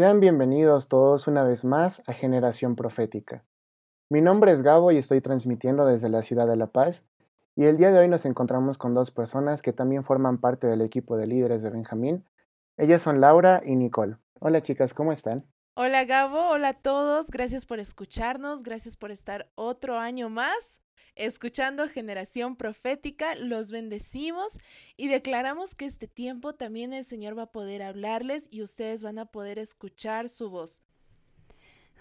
Sean bienvenidos todos una vez más a Generación Profética. Mi nombre es Gabo y estoy transmitiendo desde la ciudad de La Paz. Y el día de hoy nos encontramos con dos personas que también forman parte del equipo de líderes de Benjamín. Ellas son Laura y Nicole. Hola chicas, ¿cómo están? Hola Gabo, hola a todos, gracias por escucharnos, gracias por estar otro año más escuchando Generación Profética, los bendecimos y declaramos que este tiempo también el Señor va a poder hablarles y ustedes van a poder escuchar su voz.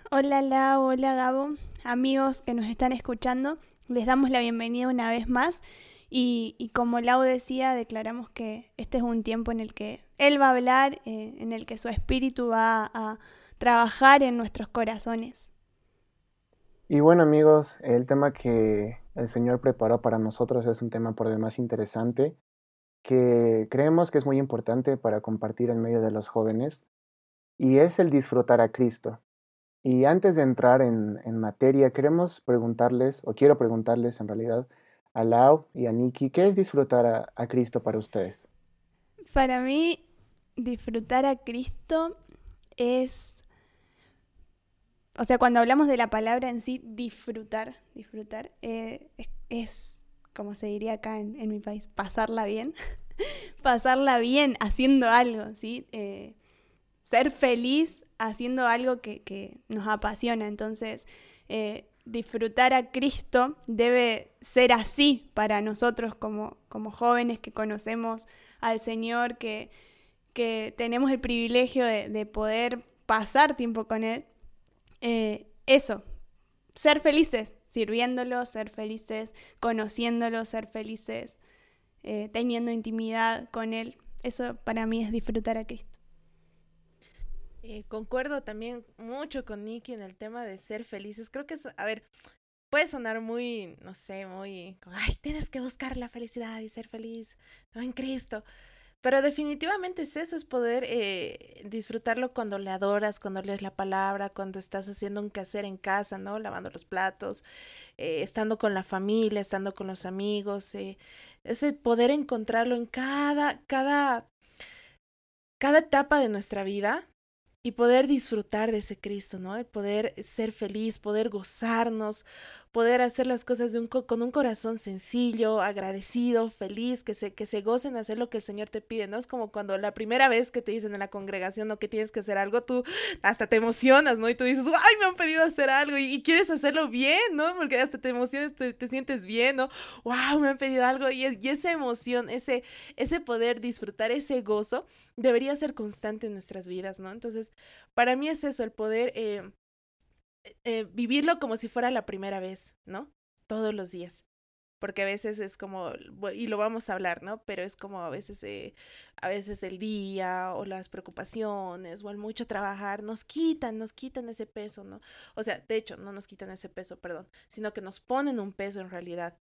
Hola Lau, hola Gabo, amigos que nos están escuchando, les damos la bienvenida una vez más y, como Lau decía, declaramos que este es un tiempo en el que Él va a hablar, eh, en el que su espíritu va a trabajar en nuestros corazones. Y bueno amigos, el tema que el Señor preparó para nosotros es un tema por demás interesante que creemos que es muy importante para compartir en medio de los jóvenes y es el disfrutar a Cristo. Y antes de entrar en, en materia, queremos preguntarles, o quiero preguntarles en realidad, a Lau y a Nikki, ¿qué es disfrutar a, a Cristo para ustedes? Para mí, disfrutar a Cristo es o sea, cuando hablamos de la palabra en sí, disfrutar, disfrutar, eh, es, como se diría acá en, mi país, pasarla bien. pasarla bien haciendo algo, ¿sí? Eh, ser feliz haciendo algo que, nos apasiona. Entonces, eh, disfrutar a Cristo debe ser así para nosotros como, como jóvenes que conocemos al Señor, que, que tenemos el privilegio de poder pasar tiempo con Él eh, eso, ser felices, sirviéndolo, ser felices, conociéndolo, ser felices, eh, teniendo intimidad con Él. Eso para mí es disfrutar a Cristo. Eh, concuerdo también mucho con Nicky en el tema de ser felices. Creo que a ver, puede sonar muy, no sé, muy, ay, tienes que buscar la felicidad y ser feliz ¿no? en Cristo. Pero definitivamente es eso, es poder eh, disfrutarlo cuando le adoras, cuando lees la palabra, cuando estás haciendo un quehacer en casa, ¿no? Lavando los platos, eh, estando con la familia, estando con los amigos. Eh, es el poder encontrarlo en cada, cada, cada etapa de nuestra vida y poder disfrutar de ese Cristo, ¿no? El poder ser feliz, poder gozarnos, poder hacer las cosas de un con un corazón sencillo, agradecido, feliz, que se, que se gocen hacer lo que el Señor te pide, ¿no? Es como cuando la primera vez que te dicen en la congregación ¿no? que tienes que hacer algo, tú hasta te emocionas, ¿no? Y tú dices, ay, me han pedido hacer algo y, quieres hacerlo bien, ¿no? Porque hasta te emocionas, te, te, sientes bien, ¿no? Wow, me han pedido algo y, y esa emoción, ese, ese poder disfrutar, ese gozo, debería ser constante en nuestras vidas, ¿no? Entonces, para mí es eso, el poder... Eh, eh, vivirlo como si fuera la primera vez, ¿no? Todos los días. Porque a veces es como, y lo vamos a hablar, ¿no? Pero es como a veces, eh, a veces el día o las preocupaciones o el mucho trabajar nos quitan, nos quitan ese peso, ¿no? O sea, de hecho, no nos quitan ese peso, perdón, sino que nos ponen un peso en realidad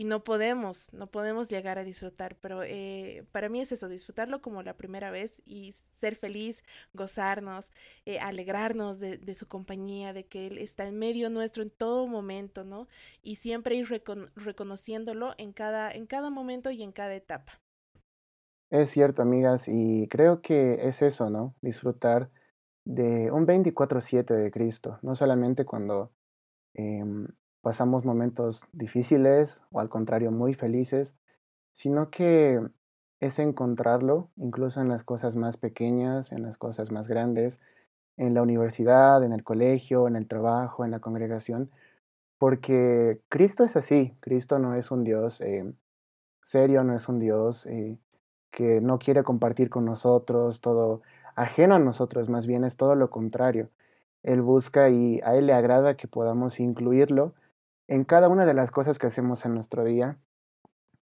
y no podemos, no podemos llegar a disfrutar, pero eh, para mí es eso, disfrutarlo como la primera vez y ser feliz, gozarnos, eh, alegrarnos de, su compañía, de que Él está en medio nuestro en todo momento, ¿no? Y siempre ir recon reconociéndolo en cada, en cada momento y en cada etapa. Es cierto, amigas, y creo que es eso, ¿no? Disfrutar de un 24/7 de Cristo, no solamente cuando... Eh, pasamos momentos difíciles o al contrario muy felices, sino que es encontrarlo incluso en las cosas más pequeñas, en las cosas más grandes, en la universidad, en el colegio, en el trabajo, en la congregación, porque Cristo es así, Cristo no es un Dios eh, serio, no es un Dios eh, que no quiere compartir con nosotros todo ajeno a nosotros, más bien es todo lo contrario. Él busca y a Él le agrada que podamos incluirlo en cada una de las cosas que hacemos en nuestro día.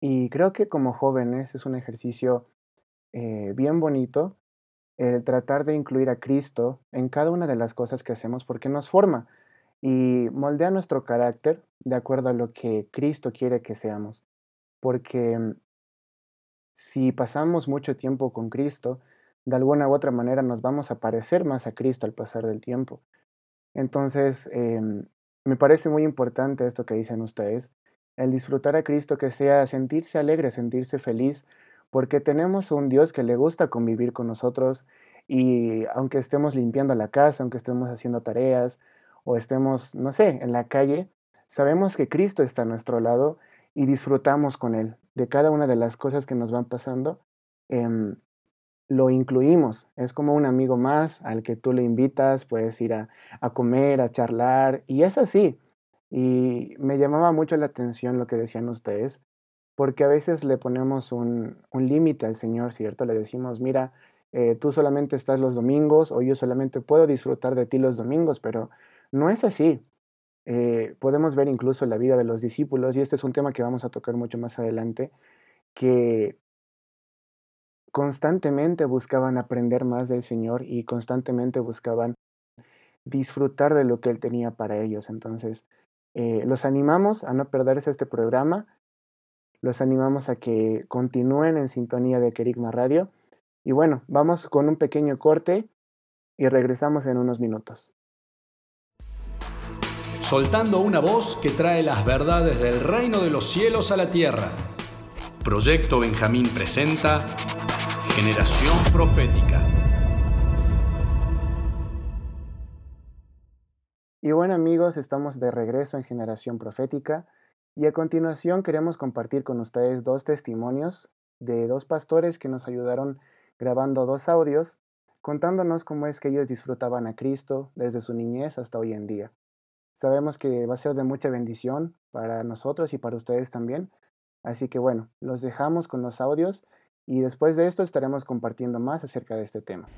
Y creo que como jóvenes es un ejercicio eh, bien bonito el tratar de incluir a Cristo en cada una de las cosas que hacemos porque nos forma y moldea nuestro carácter de acuerdo a lo que Cristo quiere que seamos. Porque mm, si pasamos mucho tiempo con Cristo, de alguna u otra manera nos vamos a parecer más a Cristo al pasar del tiempo. Entonces, em, me parece muy importante esto que dicen ustedes, el disfrutar a Cristo que sea sentirse alegre, sentirse feliz, porque tenemos un Dios que le gusta convivir con nosotros y aunque estemos limpiando la casa, aunque estemos haciendo tareas o estemos, no sé, en la calle, sabemos que Cristo está a nuestro lado y disfrutamos con Él de cada una de las cosas que nos van pasando. Em, lo incluimos, es como un amigo más al que tú le invitas, puedes ir a, a comer, a charlar, y es así. Y me llamaba mucho la atención lo que decían ustedes, porque a veces le ponemos un, un límite al Señor, ¿cierto? Le decimos, mira, eh, tú solamente estás los domingos o yo solamente puedo disfrutar de ti los domingos, pero no es así. Eh, podemos ver incluso la vida de los discípulos, y este es un tema que vamos a tocar mucho más adelante, que constantemente buscaban aprender más del Señor y constantemente buscaban disfrutar de lo que Él tenía para ellos. Entonces, eh, los animamos a no perderse este programa, los animamos a que continúen en sintonía de Kerigma Radio. Y bueno, vamos con un pequeño corte y regresamos en unos minutos. Soltando una voz que trae las verdades del reino de los cielos a la tierra. Proyecto Benjamín presenta Generación Profética. Y bueno amigos, estamos de regreso en Generación Profética y a continuación queremos compartir con ustedes dos testimonios de dos pastores que nos ayudaron grabando dos audios contándonos cómo es que ellos disfrutaban a Cristo desde su niñez hasta hoy en día. Sabemos que va a ser de mucha bendición para nosotros y para ustedes también. Así que bueno, los dejamos con los audios y después de esto estaremos compartiendo más acerca de este tema.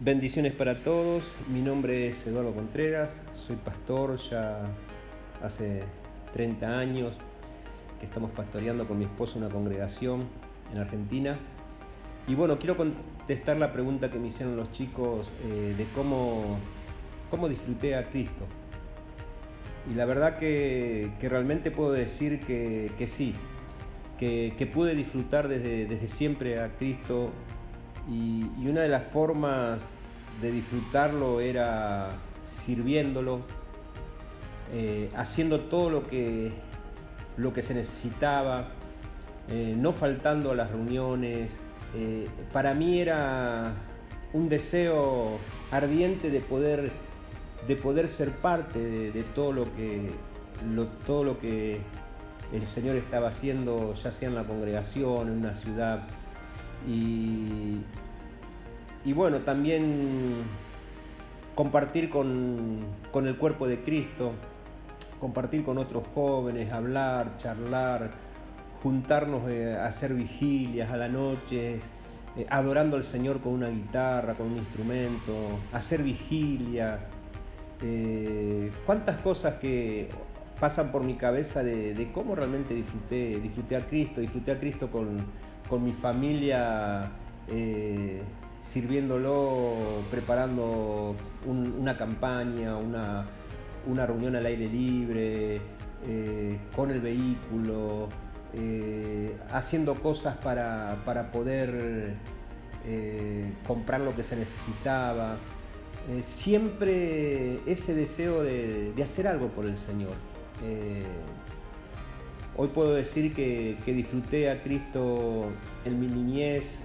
Bendiciones para todos, mi nombre es Eduardo Contreras, soy pastor ya hace 30 años que estamos pastoreando con mi esposo una congregación en Argentina. Y bueno, quiero contestar la pregunta que me hicieron los chicos eh, de cómo, cómo disfruté a Cristo. Y la verdad que, realmente puedo decir que, que sí, que, pude disfrutar desde, desde, siempre a Cristo y, una de las formas de disfrutarlo era sirviéndolo, eh, haciendo todo lo que, lo que se necesitaba, eh, no faltando a las reuniones. Eh, para mí era un deseo ardiente de poder, de poder ser parte de, todo lo que, todo lo que el Señor estaba haciendo, ya sea en la congregación, en una ciudad. Y, bueno, también compartir con, el cuerpo de Cristo, compartir con otros jóvenes, hablar, charlar, juntarnos eh, a hacer vigilias a la noche, eh, adorando al Señor con una guitarra, con un instrumento, hacer vigilias. Eh, cuántas cosas que pasan por mi cabeza de, cómo realmente disfruté, disfruté a Cristo, disfruté a Cristo con, mi familia, eh, sirviéndolo, preparando una campaña, una, reunión al aire libre, eh, con el vehículo, eh, haciendo cosas para, poder comprar lo que se necesitaba. siempre ese deseo de hacer algo por el Señor. Eh, hoy puedo decir que, disfruté a Cristo en mi niñez,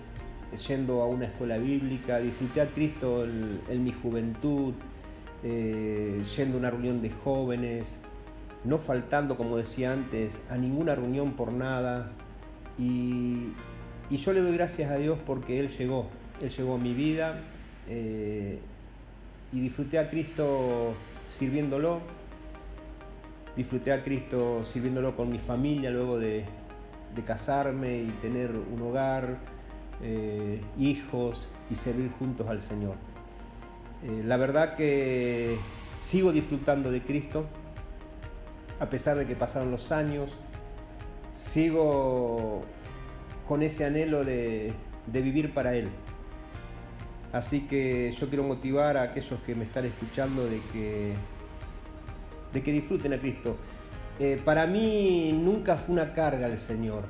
yendo a una escuela bíblica, disfruté a Cristo en, mi juventud, eh, yendo a una reunión de jóvenes, no faltando, como decía antes, a ninguna reunión por nada. Y, yo le doy gracias a Dios porque Él llegó, Él llegó a mi vida. Eh, y disfruté a Cristo sirviéndolo, disfruté a Cristo sirviéndolo con mi familia luego de, casarme y tener un hogar, eh, hijos y servir juntos al Señor. Eh, la verdad que sigo disfrutando de Cristo, a pesar de que pasaron los años, sigo con ese anhelo de, de vivir para Él. Así que yo quiero motivar a aquellos que me están escuchando de que, de que disfruten a Cristo. Eh, para mí nunca fue una carga el Señor.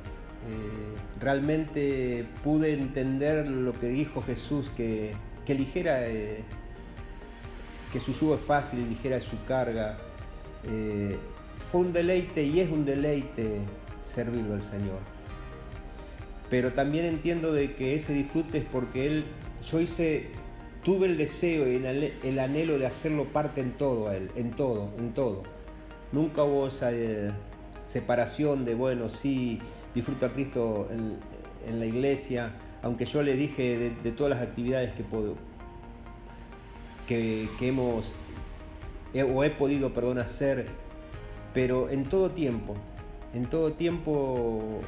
Eh, realmente pude entender lo que dijo Jesús, que, que ligera, eh, que su yugo es fácil y ligera es su carga. fue un deleite y es un deleite servirlo al Señor. Pero también entiendo de que ese disfrute es porque Él yo hice, tuve el deseo y el, anhelo de hacerlo parte en todo a él, en todo, en todo. Nunca hubo esa eh, separación de, bueno, sí, disfruto a Cristo en, la iglesia, aunque yo le dije de, todas las actividades que, puedo, que, hemos, o he podido, perdón, hacer, pero en todo tiempo, en todo tiempo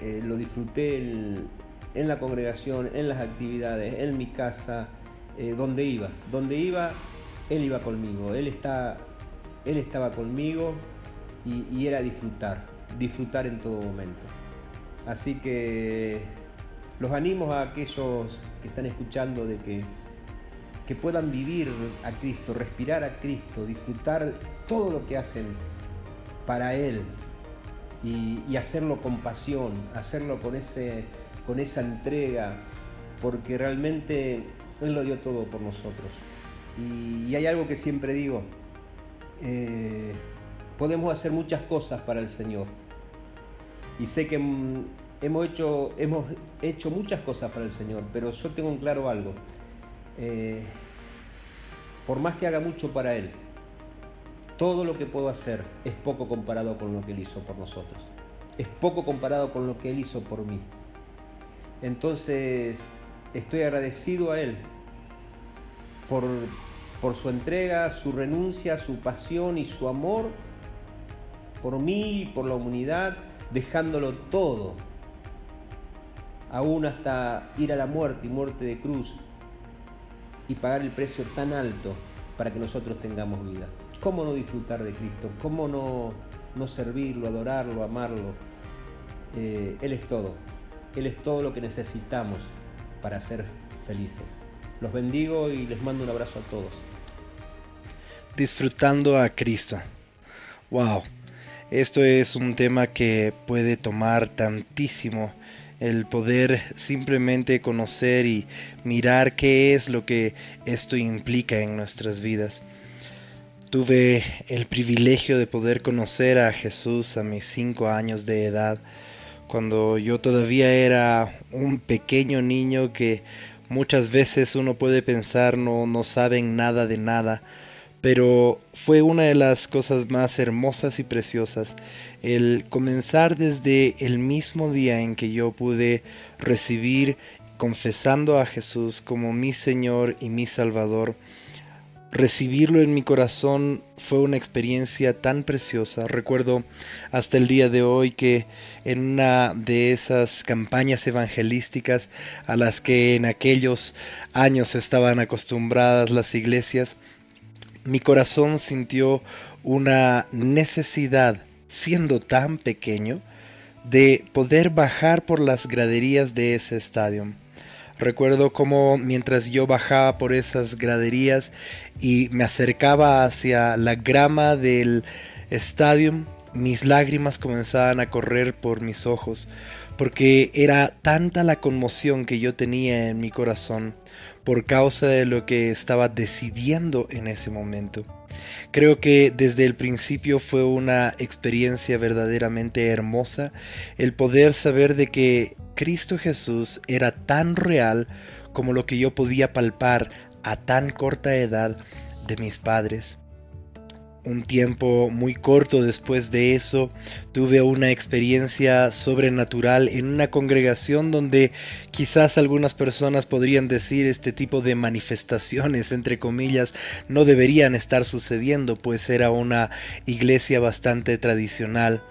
eh, lo disfruté en la congregación, en las actividades, en mi casa, eh, donde iba. Donde iba, Él iba conmigo, Él, está, él estaba conmigo y, era disfrutar, disfrutar en todo momento. Así que los animo a aquellos que están escuchando de que, que puedan vivir a Cristo, respirar a Cristo, disfrutar todo lo que hacen para Él y, y hacerlo con pasión, hacerlo con ese con esa entrega, porque realmente Él lo dio todo por nosotros. Y, hay algo que siempre digo, eh, podemos hacer muchas cosas para el Señor. Y sé que hemos hecho, hemos hecho muchas cosas para el Señor, pero yo tengo en claro algo. Eh, por más que haga mucho para Él, todo lo que puedo hacer es poco comparado con lo que Él hizo por nosotros. Es poco comparado con lo que Él hizo por mí. Entonces, estoy agradecido a Él por, por su entrega, su renuncia, su pasión y su amor por mí y por la humanidad, dejándolo todo, aún hasta ir a la muerte y muerte de cruz y pagar el precio tan alto para que nosotros tengamos vida. ¿Cómo no disfrutar de Cristo? ¿Cómo no, no servirlo, adorarlo, amarlo? Eh, él es todo. Él es todo lo que necesitamos para ser felices. Los bendigo y les mando un abrazo a todos. Disfrutando a Cristo. Wow. Esto es un tema que puede tomar tantísimo el poder simplemente conocer y mirar qué es lo que esto implica en nuestras vidas. Tuve el privilegio de poder conocer a Jesús a mis cinco años de edad cuando yo todavía era un pequeño niño que muchas veces uno puede pensar no, no saben nada de nada, pero fue una de las cosas más hermosas y preciosas el comenzar desde el mismo día en que yo pude recibir confesando a Jesús como mi Señor y mi Salvador recibirlo en mi corazón fue una experiencia tan preciosa. Recuerdo hasta el día de hoy que en una de esas campañas evangelísticas a las que en aquellos años estaban acostumbradas las iglesias, mi corazón sintió una necesidad, siendo tan pequeño, de poder bajar por las graderías de ese estadio Recuerdo como mientras yo bajaba por esas graderías y me acercaba hacia la grama del estadio, mis lágrimas comenzaban a correr por mis ojos, porque era tanta la conmoción que yo tenía en mi corazón por causa de lo que estaba decidiendo en ese momento. Creo que desde el principio fue una experiencia verdaderamente hermosa el poder saber de que Cristo Jesús era tan real como lo que yo podía palpar a tan corta edad de mis padres. Un tiempo muy corto después de eso, tuve una experiencia sobrenatural en una congregación donde quizás algunas personas podrían decir este tipo de manifestaciones, entre comillas, no deberían estar sucediendo, pues era una iglesia bastante tradicional.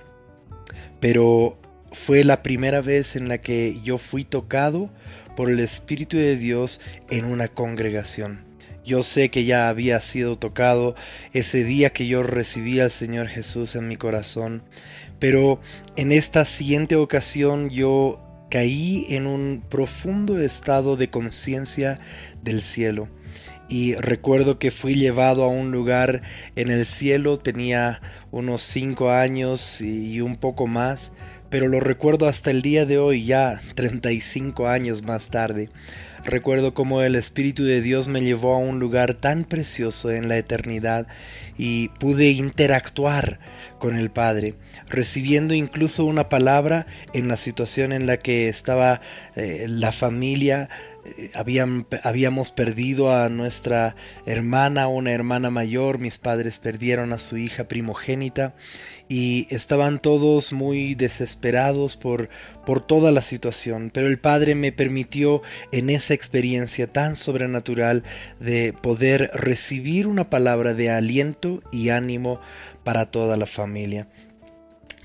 Pero fue la primera vez en la que yo fui tocado por el Espíritu de Dios en una congregación. Yo sé que ya había sido tocado ese día que yo recibí al Señor Jesús en mi corazón, pero en esta siguiente ocasión yo caí en un profundo estado de conciencia del cielo. Y recuerdo que fui llevado a un lugar en el cielo, tenía unos cinco años y un poco más, pero lo recuerdo hasta el día de hoy, ya 35 años más tarde. Recuerdo cómo el Espíritu de Dios me llevó a un lugar tan precioso en la eternidad y pude interactuar con el Padre, recibiendo incluso una palabra en la situación en la que estaba eh, la familia. Eh, habíamos perdido a nuestra hermana, una hermana mayor, mis padres perdieron a su hija primogénita y estaban todos muy desesperados por, por toda la situación, pero el Padre me permitió en esa experiencia tan sobrenatural de poder recibir una palabra de aliento y ánimo para toda la familia.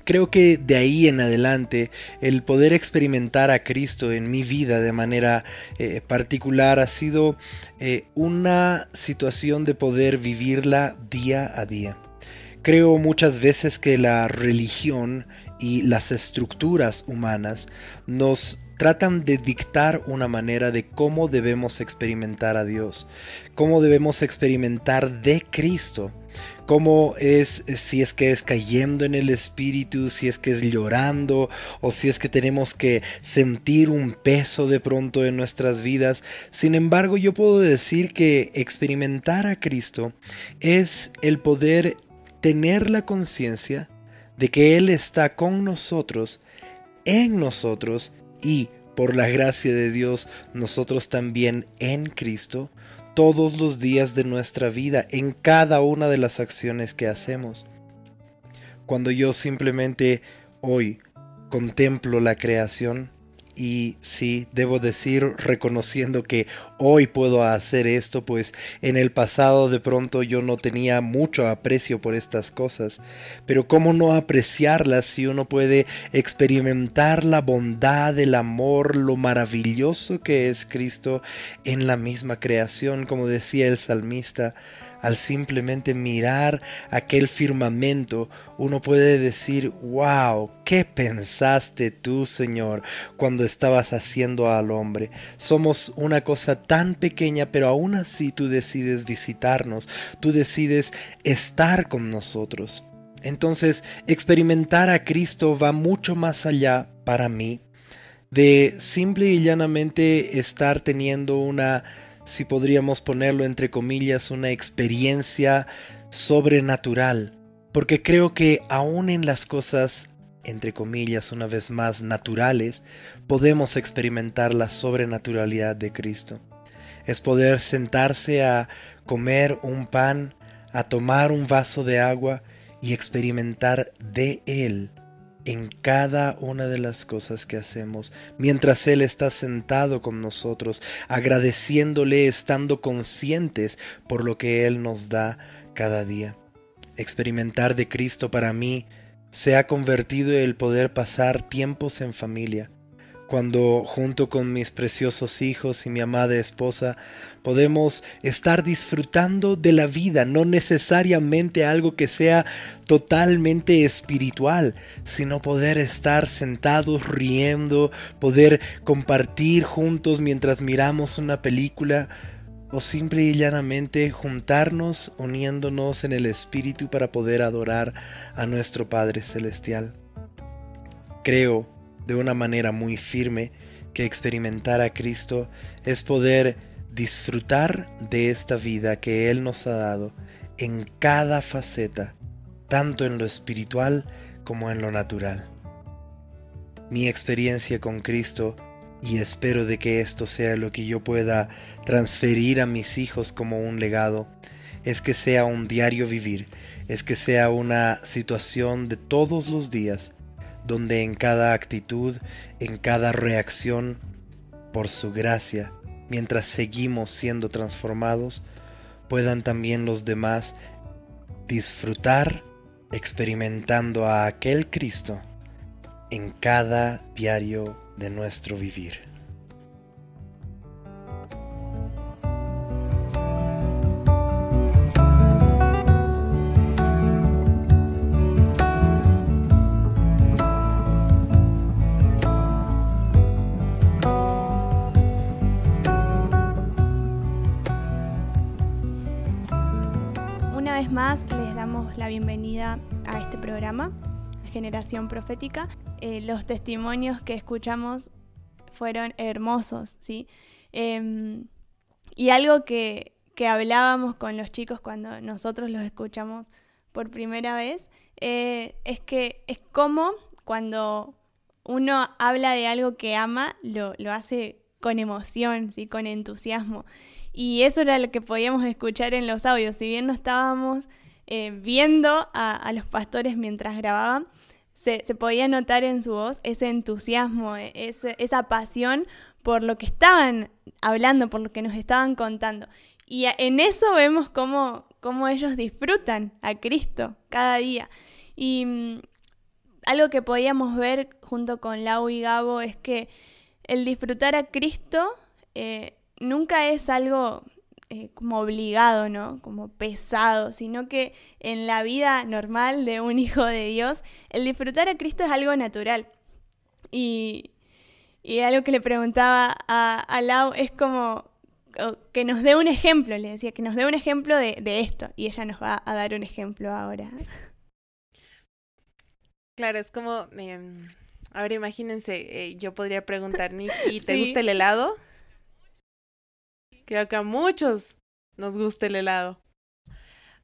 Creo que de ahí en adelante el poder experimentar a Cristo en mi vida de manera eh, particular ha sido eh, una situación de poder vivirla día a día. Creo muchas veces que la religión y las estructuras humanas nos tratan de dictar una manera de cómo debemos experimentar a Dios, cómo debemos experimentar de Cristo, cómo es, si es que es cayendo en el espíritu, si es que es llorando o si es que tenemos que sentir un peso de pronto en nuestras vidas. Sin embargo, yo puedo decir que experimentar a Cristo es el poder tener la conciencia de que Él está con nosotros, en nosotros y, por la gracia de Dios, nosotros también en Cristo, todos los días de nuestra vida, en cada una de las acciones que hacemos. Cuando yo simplemente hoy contemplo la creación, y sí, debo decir, reconociendo que hoy puedo hacer esto, pues en el pasado de pronto yo no tenía mucho aprecio por estas cosas. Pero ¿cómo no apreciarlas si uno puede experimentar la bondad, el amor, lo maravilloso que es Cristo en la misma creación, como decía el salmista? Al simplemente mirar aquel firmamento, uno puede decir, wow, ¿qué pensaste tú, Señor, cuando estabas haciendo al hombre? Somos una cosa tan pequeña, pero aún así tú decides visitarnos, tú decides estar con nosotros. Entonces, experimentar a Cristo va mucho más allá para mí de simple y llanamente estar teniendo una si podríamos ponerlo entre comillas, una experiencia sobrenatural, porque creo que aún en las cosas, entre comillas, una vez más naturales, podemos experimentar la sobrenaturalidad de Cristo. Es poder sentarse a comer un pan, a tomar un vaso de agua y experimentar de Él en cada una de las cosas que hacemos, mientras Él está sentado con nosotros, agradeciéndole, estando conscientes por lo que Él nos da cada día. Experimentar de Cristo para mí se ha convertido en el poder pasar tiempos en familia, cuando junto con mis preciosos hijos y mi amada esposa podemos estar disfrutando de la vida, no necesariamente algo que sea totalmente espiritual, sino poder estar sentados riendo, poder compartir juntos mientras miramos una película o simple y llanamente juntarnos uniéndonos en el espíritu para poder adorar a nuestro Padre Celestial. Creo de una manera muy firme que experimentar a Cristo es poder disfrutar de esta vida que Él nos ha dado en cada faceta, tanto en lo espiritual como en lo natural. Mi experiencia con Cristo, y espero de que esto sea lo que yo pueda transferir a mis hijos como un legado, es que sea un diario vivir es que sea una situación de todos los días, donde en cada actitud, en cada reacción, por su gracia, mientras seguimos siendo transformados, puedan también los demás disfrutar experimentando a aquel Cristo en cada diario de nuestro vivir. La bienvenida a este programa, Generación Profética. Eh, los testimonios que escuchamos fueron hermosos, ¿sí? Em, y algo que, hablábamos con los chicos cuando nosotros los escuchamos por primera vez, eh, es que es como cuando uno habla de algo que ama, lo, lo hace con emoción, ¿sí? con entusiasmo. Y eso era lo que podíamos escuchar en los audios. Si bien no estábamos eh, viendo a, los pastores mientras grababan, se, podía notar en su voz ese entusiasmo, e, esa pasión por lo que estaban hablando, por lo que nos estaban contando. Y en eso vemos cómo, cómo ellos disfrutan a Cristo cada día. Y mm, algo que podíamos ver junto con Lau y Gabo es que el disfrutar a Cristo eh, nunca es algo eh, como obligado, ¿no? Como pesado, sino que en la vida normal de un hijo de Dios, el disfrutar a Cristo es algo natural. Y, y algo que le preguntaba a, Lau es como que nos dé un ejemplo, le decía, que nos dé un ejemplo de, esto. Y ella nos va a dar un ejemplo ahora. Claro, es como, em, ahora imagínense, eh, yo podría preguntar, Nicky, ¿te gusta el helado? Creo que a muchos nos gusta el helado.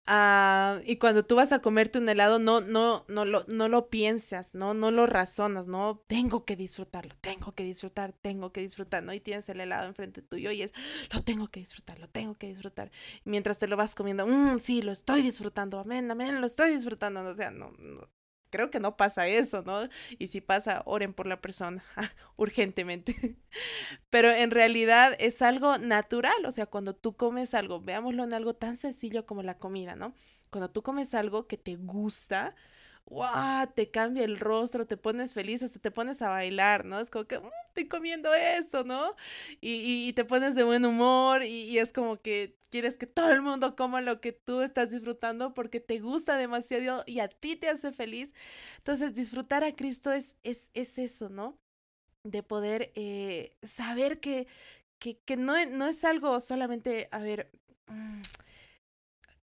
Ah, y cuando tú vas a comerte un helado, no, no, no lo, no lo piensas, ¿no? No lo razonas, ¿no? Tengo que disfrutarlo, tengo que disfrutar, tengo que disfrutar, ¿no? Y tienes el helado enfrente tuyo y es, lo tengo que disfrutar, lo tengo que disfrutar. mientras te lo vas comiendo, mmm, sí, lo estoy disfrutando, amén, amén, lo estoy disfrutando. O sea, no, no, creo que no pasa eso, ¿no? Y si pasa, oren por la persona urgentemente. Pero en realidad es algo natural, o sea, cuando tú comes algo, veámoslo en algo tan sencillo como la comida, ¿no? Cuando tú comes algo que te gusta, ¡Wow! Te cambia el rostro, te pones feliz, hasta te pones a bailar, ¿no? Es como que, mm, estoy comiendo eso, ¿no? Y, y, te pones de buen humor y, y, es como que quieres que todo el mundo coma lo que tú estás disfrutando porque te gusta demasiado y a ti te hace feliz. Entonces, disfrutar a Cristo es, es, es eso, ¿no? De poder eh, saber que, que, que no, no, es algo solamente, a ver... Mm,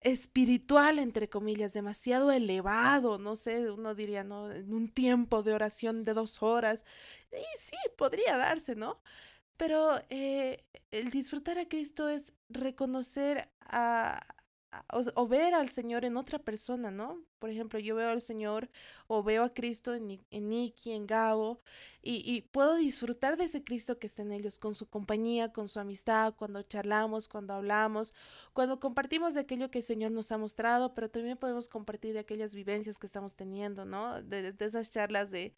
espiritual, entre comillas, demasiado elevado, no sé, uno diría, ¿no? En un tiempo de oración de dos horas. Y sí, podría darse, ¿no? Pero eh, el disfrutar a Cristo es reconocer a, o, ver al Señor en otra persona, ¿no? Por ejemplo, yo veo al Señor o veo a Cristo en, en Nicky, en Gabo, y, puedo disfrutar de ese Cristo que está en ellos, con su compañía, con su amistad, cuando charlamos, cuando hablamos, cuando compartimos de aquello que el Señor nos ha mostrado, pero también podemos compartir de aquellas vivencias que estamos teniendo, ¿no? de esas charlas de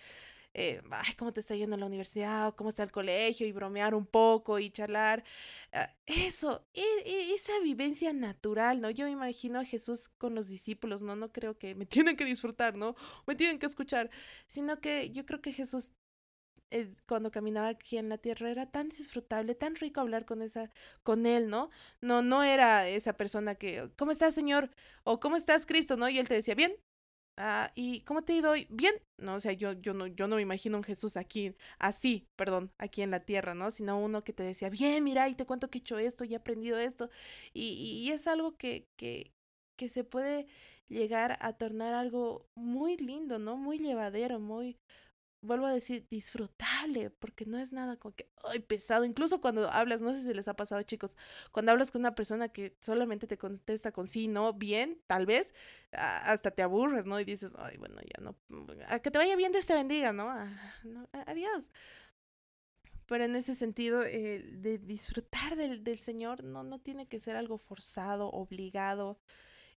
eh, ay, cómo te está yendo en la universidad, cómo está el colegio, y bromear un poco y charlar. Ah, eso, e, e, esa vivencia natural, ¿no? Yo me imagino a Jesús con los discípulos, ¿no? No creo que me tienen que disfrutar, ¿no? Me tienen que escuchar, sino que yo creo que Jesús eh, cuando caminaba aquí en la tierra era tan disfrutable, tan rico hablar con esa, con él, ¿no? No, no era esa persona que, ¿cómo estás, Señor? O ¿cómo estás, Cristo? ¿No? Y él te decía, bien, Ah, ¿y cómo te ha ido hoy? Bien. No, o sea, yo, yo, no, yo no me imagino un Jesús aquí, así, perdón, aquí en la tierra, ¿no? Sino uno que te decía, bien, mira, y te cuento que he hecho esto y he aprendido esto. Y, y es algo que, que, que se puede llegar a tornar algo muy lindo, ¿no? Muy llevadero, muy, vuelvo a decir, disfrutable, porque no es nada como que, ay, pesado. Incluso cuando hablas, no sé si les ha pasado, chicos, cuando hablas con una persona que solamente te contesta con sí, no, bien, tal vez, hasta te aburres, ¿no? Y dices, ay, bueno, ya no, a que te vaya bien, Dios te bendiga, ¿no? Ah, adiós. Pero en ese sentido, eh, de disfrutar del, del Señor no, no tiene que ser algo forzado, obligado.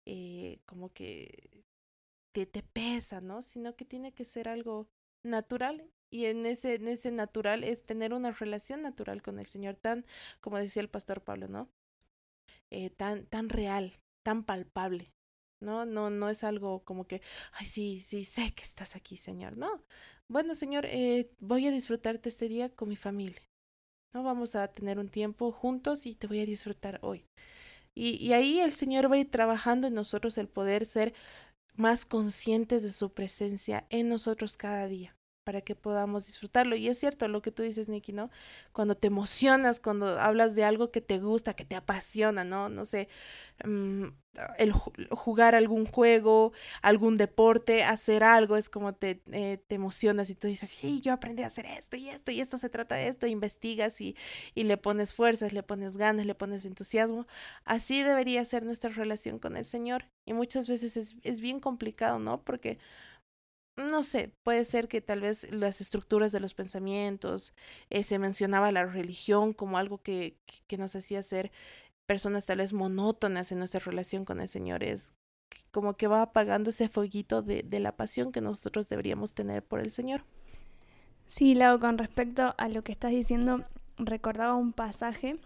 eh, como que te pesa, ¿no? Sino que tiene que ser algo natural y en ese, en ese natural es tener una relación natural con el Señor, tan, como decía el pastor Pablo, ¿no? Eh, tan, tan real, tan palpable, ¿no? No, no es algo como que, ay, sí, sí, sé que estás aquí, Señor, ¿no? Bueno, Señor, eh, voy a disfrutarte este día con mi familia, ¿no? Vamos a tener un tiempo juntos y te voy a disfrutar hoy. Y, y ahí el Señor va a ir trabajando en nosotros el poder ser más conscientes de su presencia en nosotros cada día para que podamos disfrutarlo. Y es cierto lo que tú dices, Nikki, ¿no? Cuando te emocionas, cuando hablas de algo que te gusta, que te apasiona, ¿no? No sé, mm, el jugar algún juego, algún deporte, hacer algo, es como te, eh, te emocionas y tú dices, sí, yo aprendí a hacer esto y esto y esto se trata de esto, investigas y, y le pones fuerzas, le pones ganas, le pones entusiasmo. Así debería ser nuestra relación con el Señor. Y muchas veces es, es bien complicado, ¿no? Porque no sé, puede ser que tal vez las estructuras de los pensamientos, eh, se mencionaba la religión como algo que, que nos hacía ser personas tal vez monótonas en nuestra relación con el Señor, es como que va apagando ese fueguito de, de la pasión que nosotros deberíamos tener por el Señor. Sí, Lau, con respecto a lo que estás diciendo, recordaba un pasaje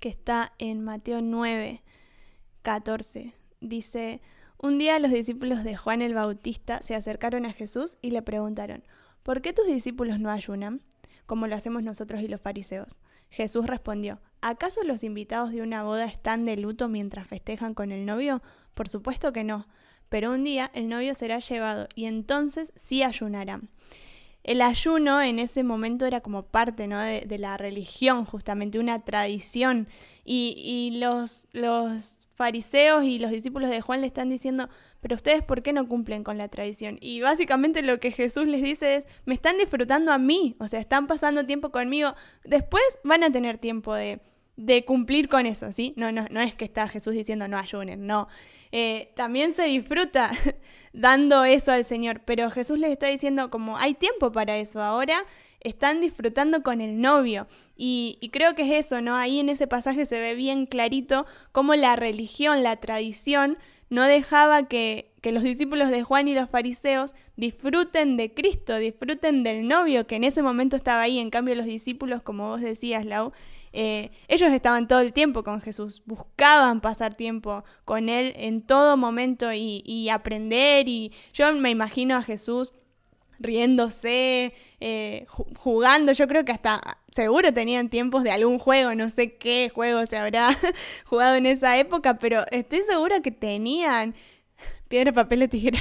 que está en Mateo 9, 14. Dice, un día los discípulos de Juan el Bautista se acercaron a Jesús y le preguntaron, ¿por qué tus discípulos no ayunan? como lo hacemos nosotros y los fariseos. Jesús respondió, ¿acaso los invitados de una boda están de luto mientras festejan con el novio? Por supuesto que no, pero un día el novio será llevado y entonces sí ayunarán. El ayuno en ese momento era como parte ¿no? de, la religión, justamente una tradición, y, y los, los fariseos y los discípulos de Juan le están diciendo, pero ustedes ¿por qué no cumplen con la tradición? Y básicamente lo que Jesús les dice es, me están disfrutando a mí, o sea, están pasando tiempo conmigo, después van a tener tiempo de, de cumplir con eso, ¿sí? No, no, no es que está Jesús diciendo no ayunen, no. Eh, también se disfruta dando eso al Señor, pero Jesús les está diciendo como hay tiempo para eso, ahora están disfrutando con el novio. Y, creo que es eso, ¿no? Ahí en ese pasaje se ve bien clarito cómo la religión, la tradición, no dejaba que, que los discípulos de Juan y los fariseos disfruten de Cristo, disfruten del novio que en ese momento estaba ahí. En cambio, los discípulos, como vos decías, Lau, eh, ellos estaban todo el tiempo con Jesús, buscaban pasar tiempo con Él en todo momento y, y aprender. Y yo me imagino a Jesús riéndose, eh, jugando. Yo creo que hasta seguro tenían tiempos de algún juego, no sé qué juego se habrá jugado en esa época, pero estoy segura que tenían piedra, papel o tijera.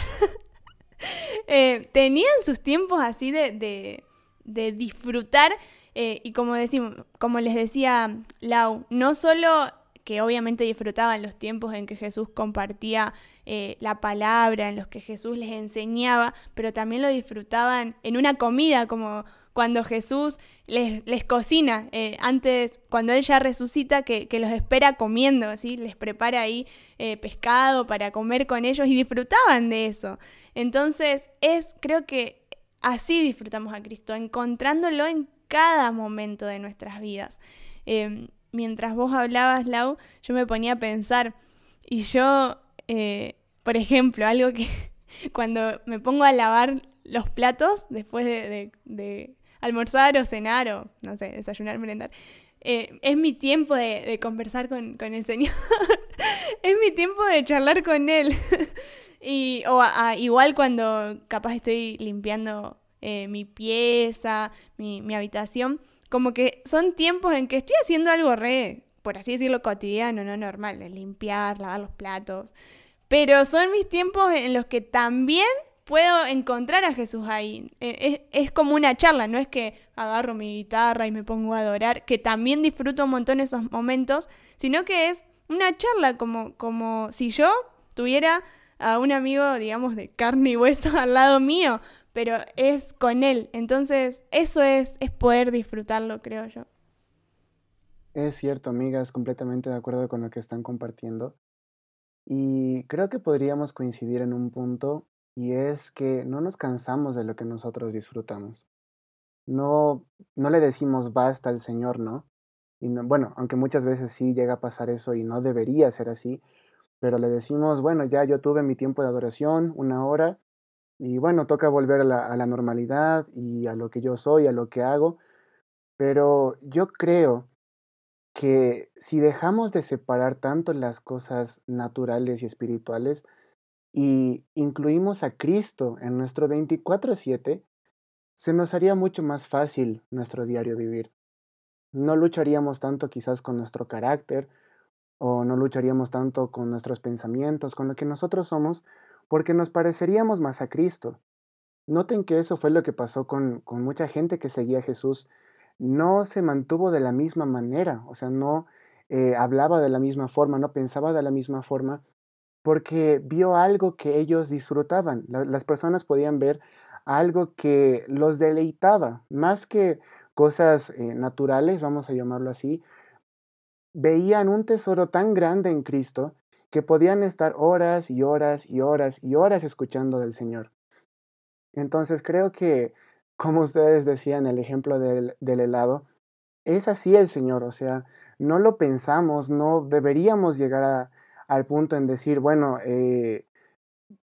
eh, tenían sus tiempos así de, de, de disfrutar eh, y como, decimos, como les decía Lau, no solo que obviamente disfrutaban los tiempos en que Jesús compartía eh, la palabra, en los que Jesús les enseñaba, pero también lo disfrutaban en una comida, como cuando Jesús les, cocina, eh, antes, cuando Él ya resucita, que, que, los espera comiendo, ¿sí? les prepara ahí eh, pescado para comer con ellos y disfrutaban de eso. Entonces, es, creo que así disfrutamos a Cristo, encontrándolo en cada momento de nuestras vidas. Eh, mientras vos hablabas, Lau, yo me ponía a pensar y yo, eh, por ejemplo, algo que cuando me pongo a lavar los platos después de, almorzar o cenar o, no sé, desayunar, merendar, eh, es mi tiempo de, conversar con, con, el Señor, es mi tiempo de charlar con Él. y, o igual cuando capaz estoy limpiando eh, mi pieza, mi, mi habitación, como que son tiempos en que estoy haciendo algo re, por así decirlo, cotidiano, no normal, de limpiar, lavar los platos. Pero son mis tiempos en los que también puedo encontrar a Jesús ahí. Es, es, como una charla, no es que agarro mi guitarra y me pongo a adorar, que también disfruto un montón esos momentos, sino que es una charla como, como si yo tuviera a un amigo, digamos, de carne y hueso al lado mío, pero es con él. Entonces, eso es, es poder disfrutarlo, creo yo. Es cierto, amigas, completamente de acuerdo con lo que están compartiendo. Y creo que podríamos coincidir en un punto, y es que no nos cansamos de lo que nosotros disfrutamos. No, no le decimos basta al Señor, ¿no? Y no, bueno, aunque muchas veces sí llega a pasar eso y no debería ser así, pero le decimos, bueno, ya yo tuve mi tiempo de adoración, una hora, y bueno, toca volver a la, a la normalidad y a lo que yo soy, a lo que hago, pero yo creo que si dejamos de separar tanto las cosas naturales y espirituales y incluimos a Cristo en nuestro 24/7, se nos haría mucho más fácil nuestro diario vivir. No lucharíamos tanto quizás con nuestro carácter o no lucharíamos tanto con nuestros pensamientos, con lo que nosotros somos, porque nos pareceríamos más a Cristo. Noten que eso fue lo que pasó con, con mucha gente que seguía a Jesús no se mantuvo de la misma manera, o sea, no eh, hablaba de la misma forma, no pensaba de la misma forma, porque vio algo que ellos disfrutaban. las personas podían ver algo que los deleitaba, más que cosas eh, naturales, vamos a llamarlo así, veían un tesoro tan grande en Cristo que podían estar horas y horas y horas y horas escuchando del Señor. Entonces creo que como ustedes decían, el ejemplo del, helado, es así el Señor, o sea, no lo pensamos, no deberíamos llegar al punto en decir, bueno, eh,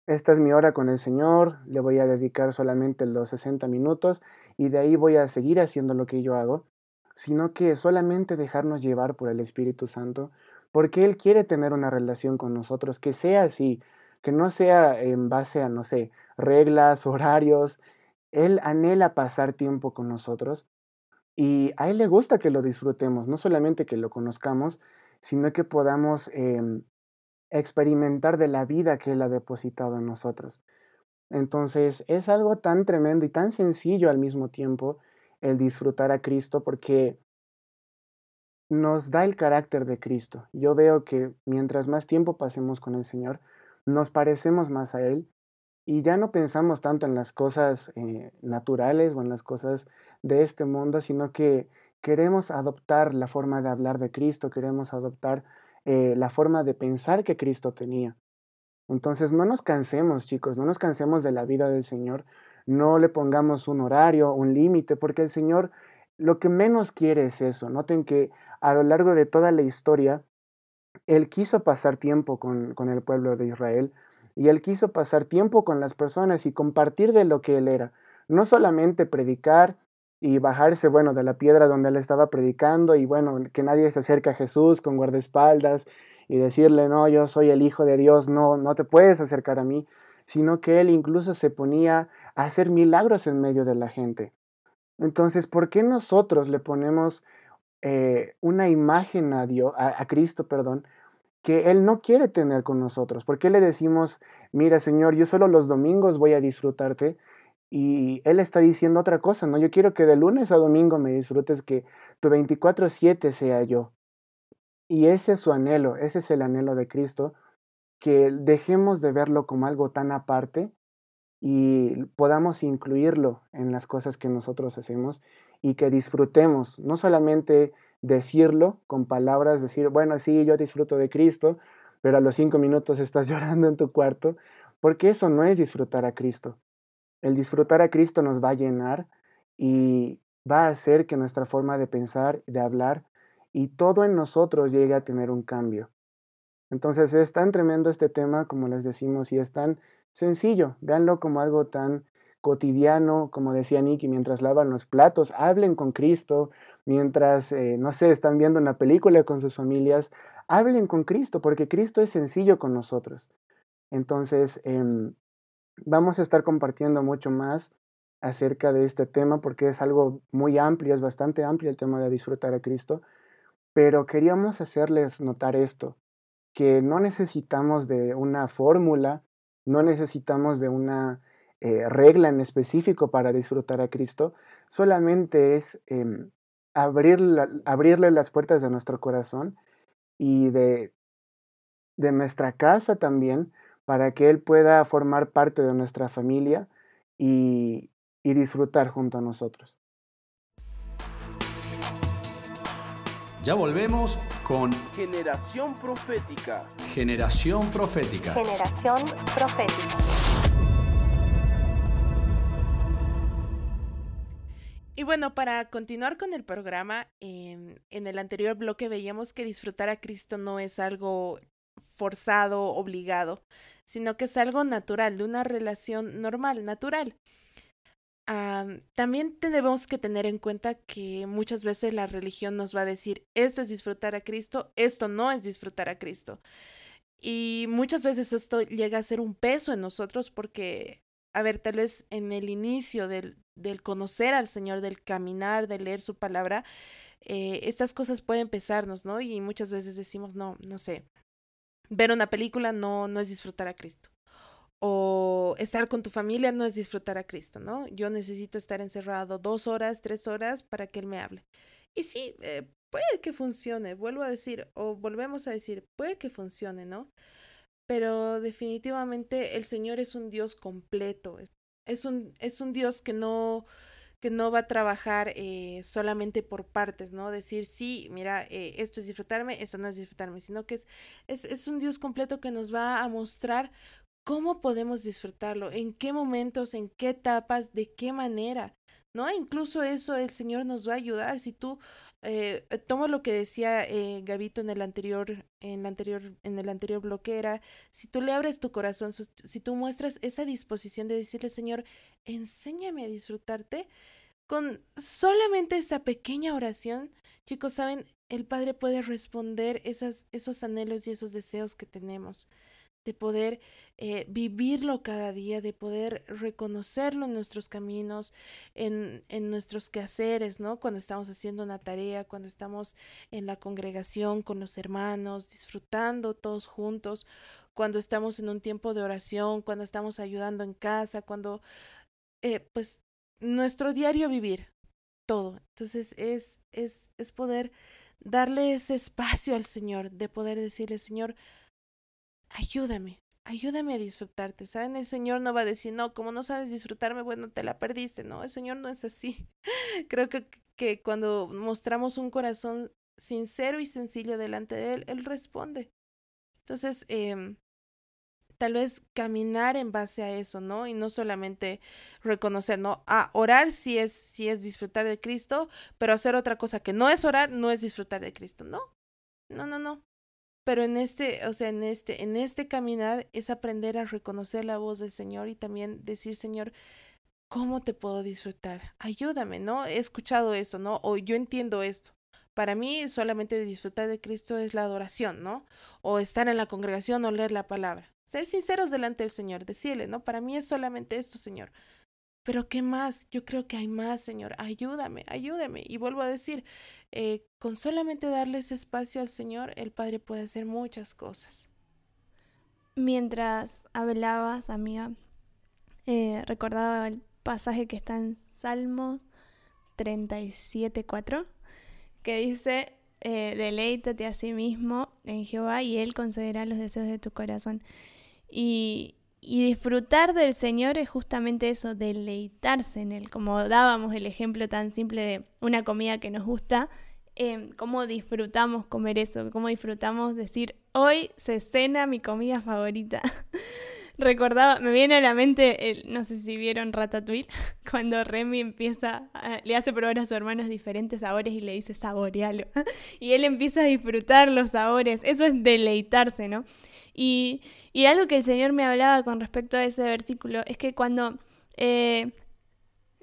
esta es mi hora con el Señor, le voy a dedicar solamente los 60 minutos y de ahí voy a seguir haciendo lo que yo hago, sino que solamente dejarnos llevar por el Espíritu Santo, porque Él quiere tener una relación con nosotros, que sea así, que no sea en base a, no sé, reglas, horarios, él anhela pasar tiempo con nosotros y a Él le gusta que lo disfrutemos, no solamente que lo conozcamos, sino que podamos em, experimentar de la vida que Él ha depositado en nosotros. Entonces es algo tan tremendo y tan sencillo al mismo tiempo el disfrutar a Cristo porque nos da el carácter de Cristo. Yo veo que mientras más tiempo pasemos con el Señor, nos parecemos más a Él y ya no pensamos tanto en las cosas eh, naturales o en las cosas de este mundo, sino que queremos adoptar la forma de hablar de Cristo, queremos adoptar eh, la forma de pensar que Cristo tenía. Entonces no nos cansemos, chicos, no nos cansemos de la vida del Señor, no le pongamos un horario, un límite, porque el Señor lo que menos quiere es eso. Noten que a lo largo de toda la historia, Él quiso pasar tiempo con, con el pueblo de Israel, y él quiso pasar tiempo con las personas y compartir de lo que él era. No solamente predicar y bajarse, bueno, de la piedra donde él estaba predicando y bueno, que nadie se acerque a Jesús con guardaespaldas y decirle, no, yo soy el Hijo de Dios, no, no te puedes acercar a mí, sino que él incluso se ponía a hacer milagros en medio de la gente. Entonces, ¿por qué nosotros le ponemos eh, una imagen a Dios, a Cristo, perdón, que Él no quiere tener con nosotros. ¿Por qué le decimos, mira Señor, yo solo los domingos voy a disfrutarte? Y Él está diciendo otra cosa, ¿no? Yo quiero que de lunes a domingo me disfrutes, que tu 24/7 sea yo. Y ese es su anhelo, ese es el anhelo de Cristo, que dejemos de verlo como algo tan aparte y podamos incluirlo en las cosas que nosotros hacemos y que disfrutemos, no solamente decirlo con palabras, decir, bueno, sí, yo disfruto de Cristo, pero a los cinco minutos estás llorando en tu cuarto, porque eso no es disfrutar a Cristo. El disfrutar a Cristo nos va a llenar y va a hacer que nuestra forma de pensar, de hablar y todo en nosotros llegue a tener un cambio. Entonces es tan tremendo este tema, como les decimos, y es tan sencillo. Véanlo como algo tan cotidiano, como decía Nicky, mientras lavan los platos, hablen con Cristo, mientras, eh, no sé, están viendo una película con sus familias, hablen con Cristo, porque Cristo es sencillo con nosotros. Entonces, em, vamos a estar compartiendo mucho más acerca de este tema, porque es algo muy amplio, es bastante amplio el tema de disfrutar a Cristo, pero queríamos hacerles notar esto, que no necesitamos de una fórmula, no necesitamos de una eh, regla en específico para disfrutar a Cristo, solamente es em, abrir abrirle las puertas de nuestro corazón y de, de nuestra casa también para que Él pueda formar parte de nuestra familia y, y disfrutar junto a nosotros. Ya volvemos con Generación Profética. Generación Profética. Generación Profética. Y bueno, para continuar con el programa, em, en el anterior bloque veíamos que disfrutar a Cristo no es algo forzado, obligado, sino que es algo natural, de una relación normal, natural. también tenemos que tener en cuenta que muchas veces la religión nos va a decir, esto es disfrutar a Cristo, esto no es disfrutar a Cristo. Y muchas veces esto llega a ser un peso en nosotros porque, a ver, tal vez en el inicio del, del conocer al Señor, del caminar, de leer su palabra, eh, estas cosas pueden pesarnos, ¿no? Y muchas veces decimos, no, no sé, ver una película no, no es disfrutar a Cristo. O estar con tu familia no es disfrutar a Cristo, ¿no? Yo necesito estar encerrado dos horas, tres horas para que Él me hable. Y sí, eh, puede que funcione, vuelvo a decir, o volvemos a decir, puede que funcione, ¿no? Pero definitivamente el Señor es un Dios completo, es un, es un Dios que no, que no va a trabajar eh, solamente por partes, ¿no? Decir, sí, mira, eh, esto es disfrutarme, esto no es disfrutarme, sino que es, es, es un Dios completo que nos va a mostrar cómo podemos disfrutarlo, en qué momentos, en qué etapas, de qué manera, ¿no? Incluso eso el Señor nos va a ayudar. Si tú eh, tomo lo que decía eh, Gabito en el anterior, en el anterior, en el anterior bloque era, si tú le abres tu corazón, si tú muestras esa disposición de decirle, Señor, enséñame a disfrutarte, con solamente esa pequeña oración, chicos, saben, el Padre puede responder esas, esos anhelos y esos deseos que tenemos de poder eh, vivirlo cada día, de poder reconocerlo en nuestros caminos, en, en, nuestros quehaceres, ¿no? Cuando estamos haciendo una tarea, cuando estamos en la congregación con los hermanos, disfrutando todos juntos, cuando estamos en un tiempo de oración, cuando estamos ayudando en casa, cuando, eh, pues, nuestro diario vivir, todo. Entonces es, es, es poder darle ese espacio al Señor, de poder decirle, Señor, ayúdame, ayúdame a disfrutarte. ¿Saben? El Señor no va a decir, no, como no sabes disfrutarme, bueno, te la perdiste, ¿no? El Señor no es así. Creo que, que cuando mostramos un corazón sincero y sencillo delante de Él, Él responde. Entonces, eh, tal vez caminar en base a eso, ¿no? Y no solamente reconocer, ¿no? A orar sí es, sí es disfrutar de Cristo, pero hacer otra cosa que no es orar no es disfrutar de Cristo, ¿no? No, no, no. Pero en este, o sea, en este, en este caminar es aprender a reconocer la voz del Señor y también decir, Señor, ¿cómo te puedo disfrutar? Ayúdame, ¿no? He escuchado eso, ¿no? O yo entiendo esto. Para mí solamente disfrutar de Cristo es la adoración, ¿no? O estar en la congregación o leer la palabra. Ser sinceros delante del Señor, decirle, ¿no? Para mí es solamente esto, Señor. Pero ¿qué más? Yo creo que hay más, Señor. Ayúdame, ayúdame. Y vuelvo a decir, eh, con solamente darles espacio al Señor, el Padre puede hacer muchas cosas. Mientras hablabas, amiga, eh, recordaba el pasaje que está en Salmos 37.4, que dice, eh, deleítate a sí mismo en Jehová y Él concederá los deseos de tu corazón. Y, y disfrutar del Señor es justamente eso, deleitarse en Él. Como dábamos el ejemplo tan simple de una comida que nos gusta, eh, cómo disfrutamos comer eso, cómo disfrutamos decir, hoy se cena mi comida favorita. Recordaba, me viene a la mente, no sé si vieron Ratatouille, cuando Remy empieza, le hace probar a sus hermanos diferentes sabores y le dice saborealo. y él empieza a disfrutar los sabores, eso es deleitarse, ¿no? Y, y algo que el Señor me hablaba con respecto a ese versículo es que cuando, eh,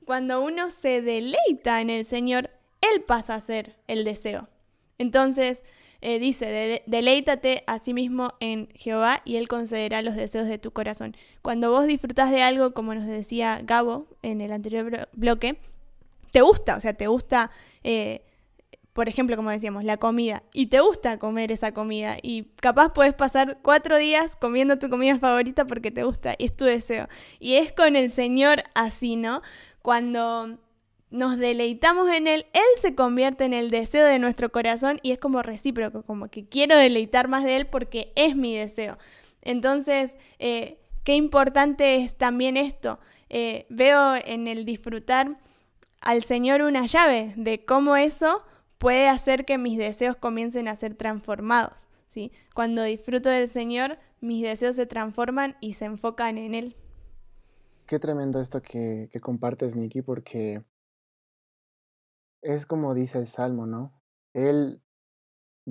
cuando uno se deleita en el Señor, Él pasa a ser el deseo. Entonces, eh, dice, deleítate a sí mismo en Jehová y Él concederá los deseos de tu corazón. Cuando vos disfrutas de algo, como nos decía Gabo en el anterior bloque, te gusta, o sea, te gusta eh, por ejemplo, como decíamos, la comida, y te gusta comer esa comida, y capaz puedes pasar cuatro días comiendo tu comida favorita porque te gusta, y es tu deseo. Y es con el Señor así, ¿no? Cuando nos deleitamos en Él, Él se convierte en el deseo de nuestro corazón y es como recíproco, como que quiero deleitar más de Él porque es mi deseo. Entonces, eh, qué importante es también esto. Eh, veo en el disfrutar al Señor una llave de cómo eso puede hacer que mis deseos comiencen a ser transformados. ¿sí? Cuando disfruto del Señor, mis deseos se transforman y se enfocan en Él. Qué tremendo esto que, que compartes, Nikki, porque es como dice el Salmo, ¿no? Él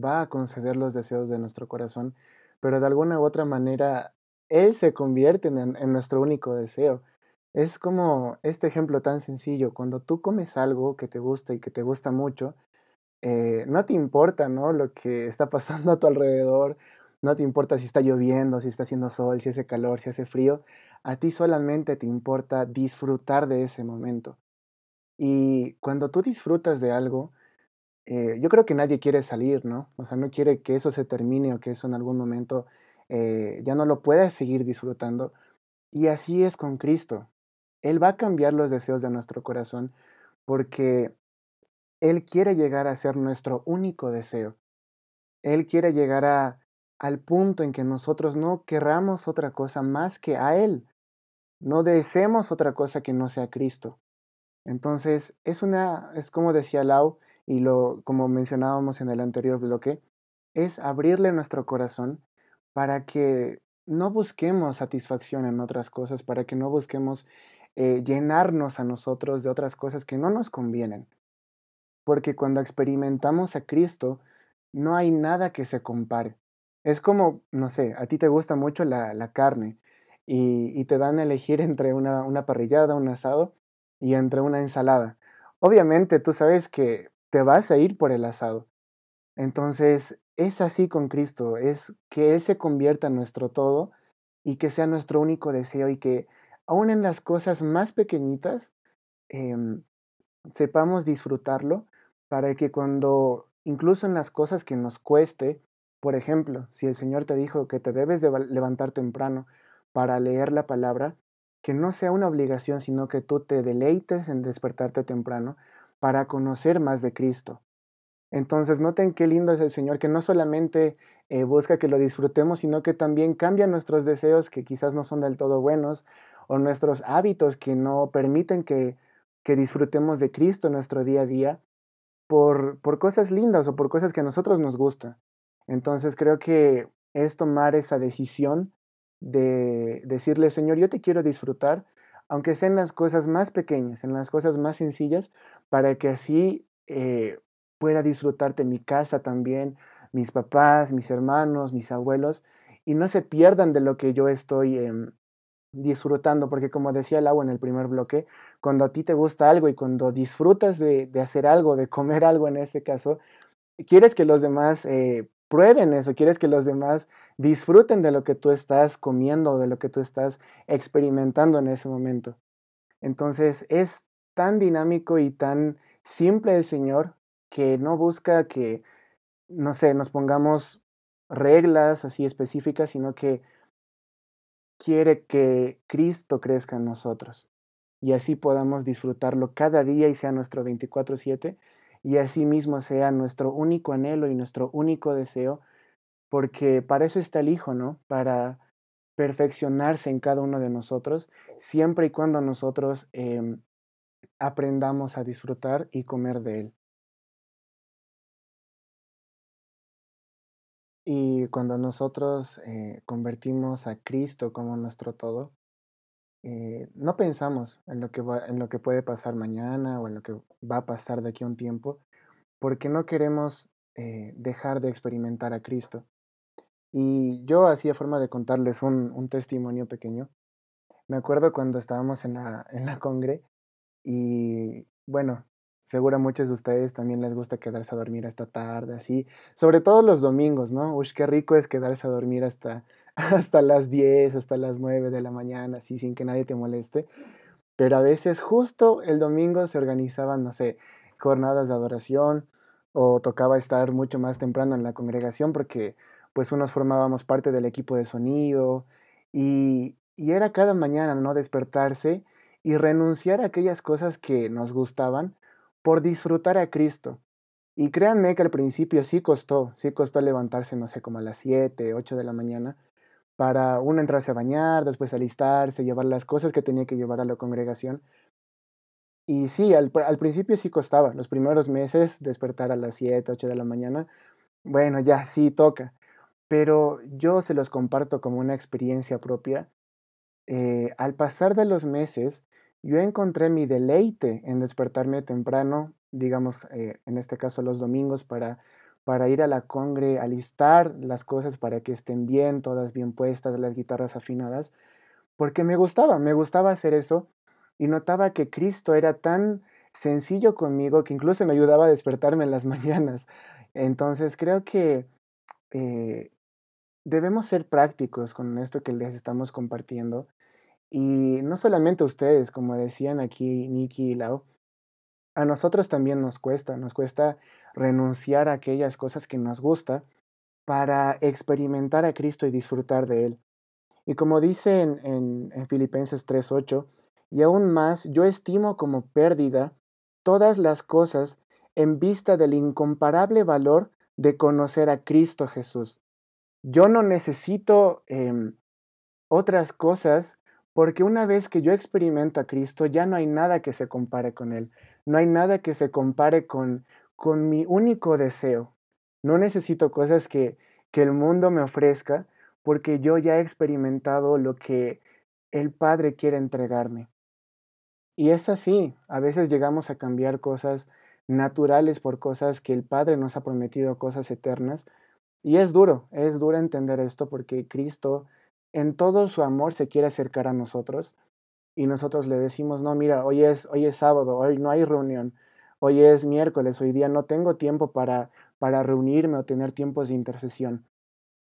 va a conceder los deseos de nuestro corazón, pero de alguna u otra manera Él se convierte en, en nuestro único deseo. Es como este ejemplo tan sencillo, cuando tú comes algo que te gusta y que te gusta mucho, eh, no te importa, ¿no? Lo que está pasando a tu alrededor, no te importa si está lloviendo, si está haciendo sol, si hace calor, si hace frío, a ti solamente te importa disfrutar de ese momento. Y cuando tú disfrutas de algo, eh, yo creo que nadie quiere salir, ¿no? O sea, no quiere que eso se termine o que eso en algún momento eh, ya no lo puedas seguir disfrutando. Y así es con Cristo. Él va a cambiar los deseos de nuestro corazón porque Él quiere llegar a ser nuestro único deseo. Él quiere llegar a, al punto en que nosotros no querramos otra cosa más que a Él. No deseemos otra cosa que no sea Cristo. Entonces, es una, es como decía Lau, y lo, como mencionábamos en el anterior bloque, es abrirle nuestro corazón para que no busquemos satisfacción en otras cosas, para que no busquemos eh, llenarnos a nosotros de otras cosas que no nos convienen. Porque cuando experimentamos a Cristo, no hay nada que se compare. Es como, no sé, a ti te gusta mucho la, la carne y, y, te dan a elegir entre una, una parrillada, un asado y entre una ensalada. Obviamente tú sabes que te vas a ir por el asado. Entonces, es así con Cristo, es que Él se convierta en nuestro todo y que sea nuestro único deseo y que aún en las cosas más pequeñitas eh, sepamos disfrutarlo para que cuando, incluso en las cosas que nos cueste, por ejemplo, si el Señor te dijo que te debes de levantar temprano para leer la palabra, que no sea una obligación, sino que tú te deleites en despertarte temprano para conocer más de Cristo. Entonces, noten qué lindo es el Señor, que no solamente eh, busca que lo disfrutemos, sino que también cambia nuestros deseos que quizás no son del todo buenos, o nuestros hábitos que no permiten que, que disfrutemos de Cristo en nuestro día a día, por, por cosas lindas o por cosas que a nosotros nos gustan. Entonces, creo que es tomar esa decisión de decirle, Señor, yo te quiero disfrutar, aunque sean las cosas más pequeñas, en las cosas más sencillas, para que así eh, pueda disfrutarte mi casa también, mis papás, mis hermanos, mis abuelos, y no se pierdan de lo que yo estoy eh, disfrutando, porque como decía el agua en el primer bloque, cuando a ti te gusta algo y cuando disfrutas de, de hacer algo, de comer algo en este caso, quieres que los demás eh, prueben eso, quieres que los demás disfruten de lo que tú estás comiendo, de lo que tú estás experimentando en ese momento. Entonces es tan dinámico y tan simple el Señor que no busca que, no sé, nos pongamos reglas así específicas, sino que quiere que Cristo crezca en nosotros y así podamos disfrutarlo cada día y sea nuestro 24/7 y así mismo sea nuestro único anhelo y nuestro único deseo, porque para eso está el Hijo, ¿no? Para perfeccionarse en cada uno de nosotros, siempre y cuando nosotros eh, aprendamos a disfrutar y comer de Él. Y cuando nosotros eh, convertimos a Cristo como nuestro todo, eh, no pensamos en lo, que en lo que puede pasar mañana o en lo que va a pasar de aquí a un tiempo, porque no queremos eh, dejar de experimentar a Cristo. Y yo hacía forma de contarles un, un, testimonio pequeño. Me acuerdo cuando estábamos en la, en la congre y bueno, seguro a muchos de ustedes también les gusta quedarse a dormir hasta tarde, así, sobre todo los domingos, ¿no? Uy, qué rico es quedarse a dormir hasta, hasta las 10, hasta las 9 de la mañana, así sin que nadie te moleste. Pero a veces justo el domingo se organizaban, no sé, jornadas de adoración o tocaba estar mucho más temprano en la congregación porque pues unos formábamos parte del equipo de sonido y, y era cada mañana, ¿no? Despertarse y renunciar a aquellas cosas que nos gustaban por disfrutar a Cristo. Y créanme que al principio sí costó, sí costó levantarse, no sé, como a las 7, 8 de la mañana, para uno entrarse a bañar, después alistarse, llevar las cosas que tenía que llevar a la congregación. Y sí, al, al principio sí costaba, los primeros meses despertar a las 7, 8 de la mañana, bueno, ya sí toca, pero yo se los comparto como una experiencia propia. Eh, al pasar de los meses, yo encontré mi deleite en despertarme temprano, digamos, eh, en este caso los domingos, para para ir a la congre, alistar las cosas para que estén bien, todas bien puestas, las guitarras afinadas, porque me gustaba, me gustaba hacer eso y notaba que Cristo era tan sencillo conmigo que incluso me ayudaba a despertarme en las mañanas. Entonces creo que eh, debemos ser prácticos con esto que les estamos compartiendo. Y no solamente ustedes, como decían aquí Nikki y Lau, a nosotros también nos cuesta, nos cuesta renunciar a aquellas cosas que nos gusta para experimentar a Cristo y disfrutar de Él. Y como dice en, en, en Filipenses 3.8, y aún más yo estimo como pérdida todas las cosas en vista del incomparable valor de conocer a Cristo Jesús. Yo no necesito eh, otras cosas porque una vez que yo experimento a Cristo ya no hay nada que se compare con Él. No hay nada que se compare con, con mi único deseo. No necesito cosas que, que el mundo me ofrezca porque yo ya he experimentado lo que el Padre quiere entregarme. Y es así, a veces llegamos a cambiar cosas naturales por cosas que el Padre nos ha prometido, cosas eternas. Y es duro, es duro entender esto porque Cristo en todo su amor se quiere acercar a nosotros y nosotros le decimos, no, mira, hoy es, hoy es sábado, hoy no hay reunión, hoy es miércoles, hoy día no tengo tiempo para, para reunirme o tener tiempos de intercesión.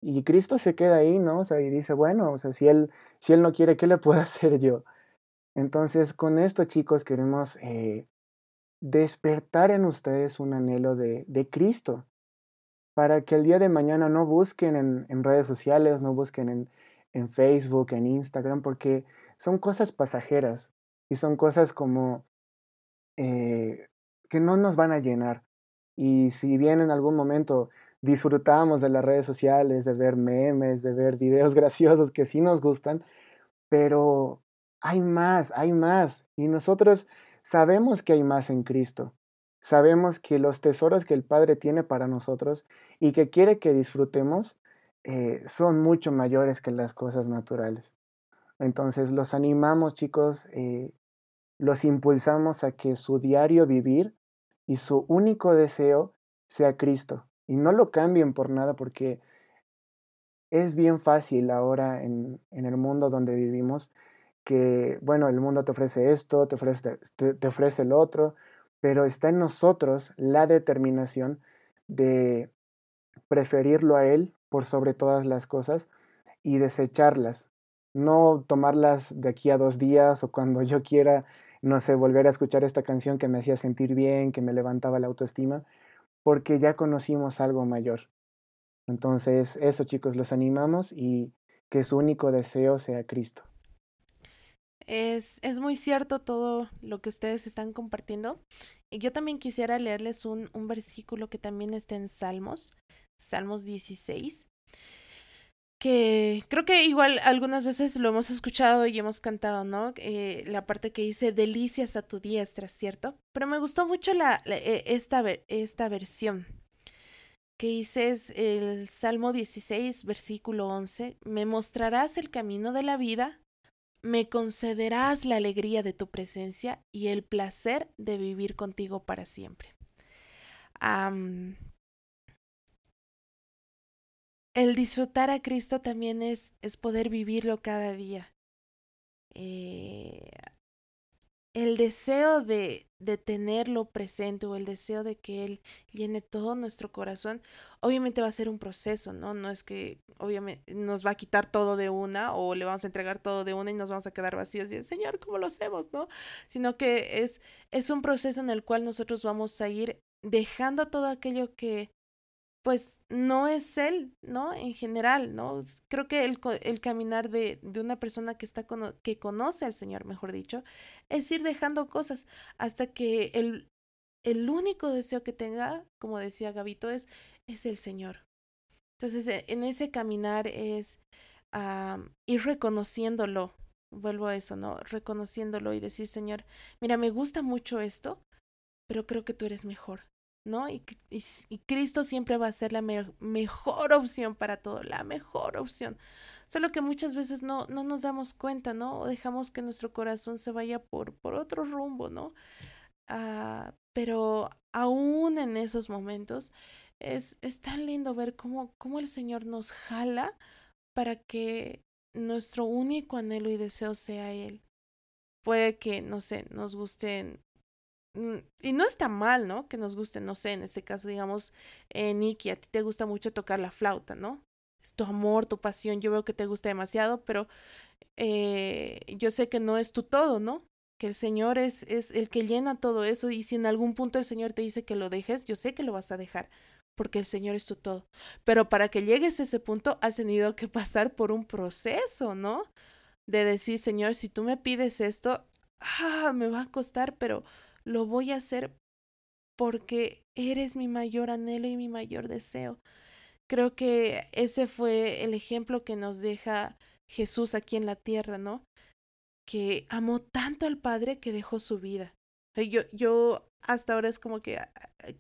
Y Cristo se queda ahí, ¿no? O sea, y dice, bueno, o sea, si Él, si él no quiere, ¿qué le puedo hacer yo? Entonces, con esto, chicos, queremos eh, despertar en ustedes un anhelo de, de, Cristo, para que el día de mañana no busquen en, en redes sociales, no busquen en, en, Facebook, en Instagram, porque son cosas pasajeras y son cosas como eh, que no nos van a llenar. Y si bien en algún momento disfrutamos de las redes sociales, de ver memes, de ver videos graciosos que sí nos gustan, pero hay más, hay más. Y nosotros sabemos que hay más en Cristo. Sabemos que los tesoros que el Padre tiene para nosotros y que quiere que disfrutemos eh, son mucho mayores que las cosas naturales. Entonces los animamos chicos, eh, los impulsamos a que su diario vivir y su único deseo sea Cristo. Y no lo cambien por nada porque es bien fácil ahora en, en el mundo donde vivimos que, bueno, el mundo te ofrece esto, te ofrece, te, te ofrece el otro, pero está en nosotros la determinación de preferirlo a Él por sobre todas las cosas y desecharlas, no tomarlas de aquí a dos días o cuando yo quiera, no sé, volver a escuchar esta canción que me hacía sentir bien, que me levantaba la autoestima, porque ya conocimos algo mayor. Entonces, eso chicos, los animamos y que su único deseo sea Cristo. Es, es, muy cierto todo lo que ustedes están compartiendo. Y yo también quisiera leerles un, un versículo que también está en Salmos, Salmos 16, que creo que igual algunas veces lo hemos escuchado y hemos cantado, ¿no? Eh, la parte que dice delicias a tu diestra, ¿cierto? Pero me gustó mucho la, e, esta, esta versión que dice es el Salmo 16, versículo 11, me mostrarás el camino de la vida me concederás la alegría de tu presencia y el placer de vivir contigo para siempre. El disfrutar a Cristo también es, es poder vivirlo cada día. Eh, el deseo de, de tenerlo presente o el deseo de que Él llene todo nuestro corazón, obviamente va a ser un proceso, ¿no? No es que obviamente nos va a quitar todo de una o le vamos a entregar todo de una y nos vamos a quedar vacíos y Señor, ¿cómo lo hacemos, no? Sino que es, es un proceso en el cual nosotros vamos a ir dejando todo aquello que pues no es él, ¿no? En general, ¿no? Creo que el, el caminar de, de, una persona que, está que conoce al Señor, mejor dicho, es ir dejando cosas hasta que el, el único deseo que tenga, como decía Gabito, es, es el Señor. Entonces, e, en ese caminar es uh, ir reconociéndolo, vuelvo a eso, ¿no? Reconociéndolo y decir, Señor, mira, me gusta mucho esto, pero creo que tú eres mejor. ¿No? Y, y, Cristo siempre va a ser la me mejor opción para todo, la mejor opción. Solo que muchas veces no, no nos damos cuenta, ¿no? O dejamos que nuestro corazón se vaya por, por otro rumbo, ¿no? Uh, pero aún en esos momentos, es, es tan lindo ver cómo, cómo el Señor nos jala para que nuestro único anhelo y deseo sea Él. Puede que, no sé, nos gusten y no está mal, ¿no? Que nos guste, no sé, en este caso, digamos, eh, Nicky, a ti te gusta mucho tocar la flauta, ¿no? Es tu amor, tu pasión, yo veo que te gusta demasiado, pero eh, yo sé que no es tu todo, ¿no? Que el Señor es, es el que llena todo eso y si en algún punto el Señor te dice que lo dejes, yo sé que lo vas a dejar, porque el Señor es tu todo. Pero para que llegues a ese punto has tenido que pasar por un proceso, ¿no? De decir, Señor, si tú me pides esto, ah, me va a costar, pero lo voy a hacer porque eres mi mayor anhelo y mi mayor deseo. Creo que ese fue el ejemplo que nos deja Jesús aquí en la tierra, ¿no? Que amó tanto al Padre que dejó su vida. Yo, yo hasta ahora es como que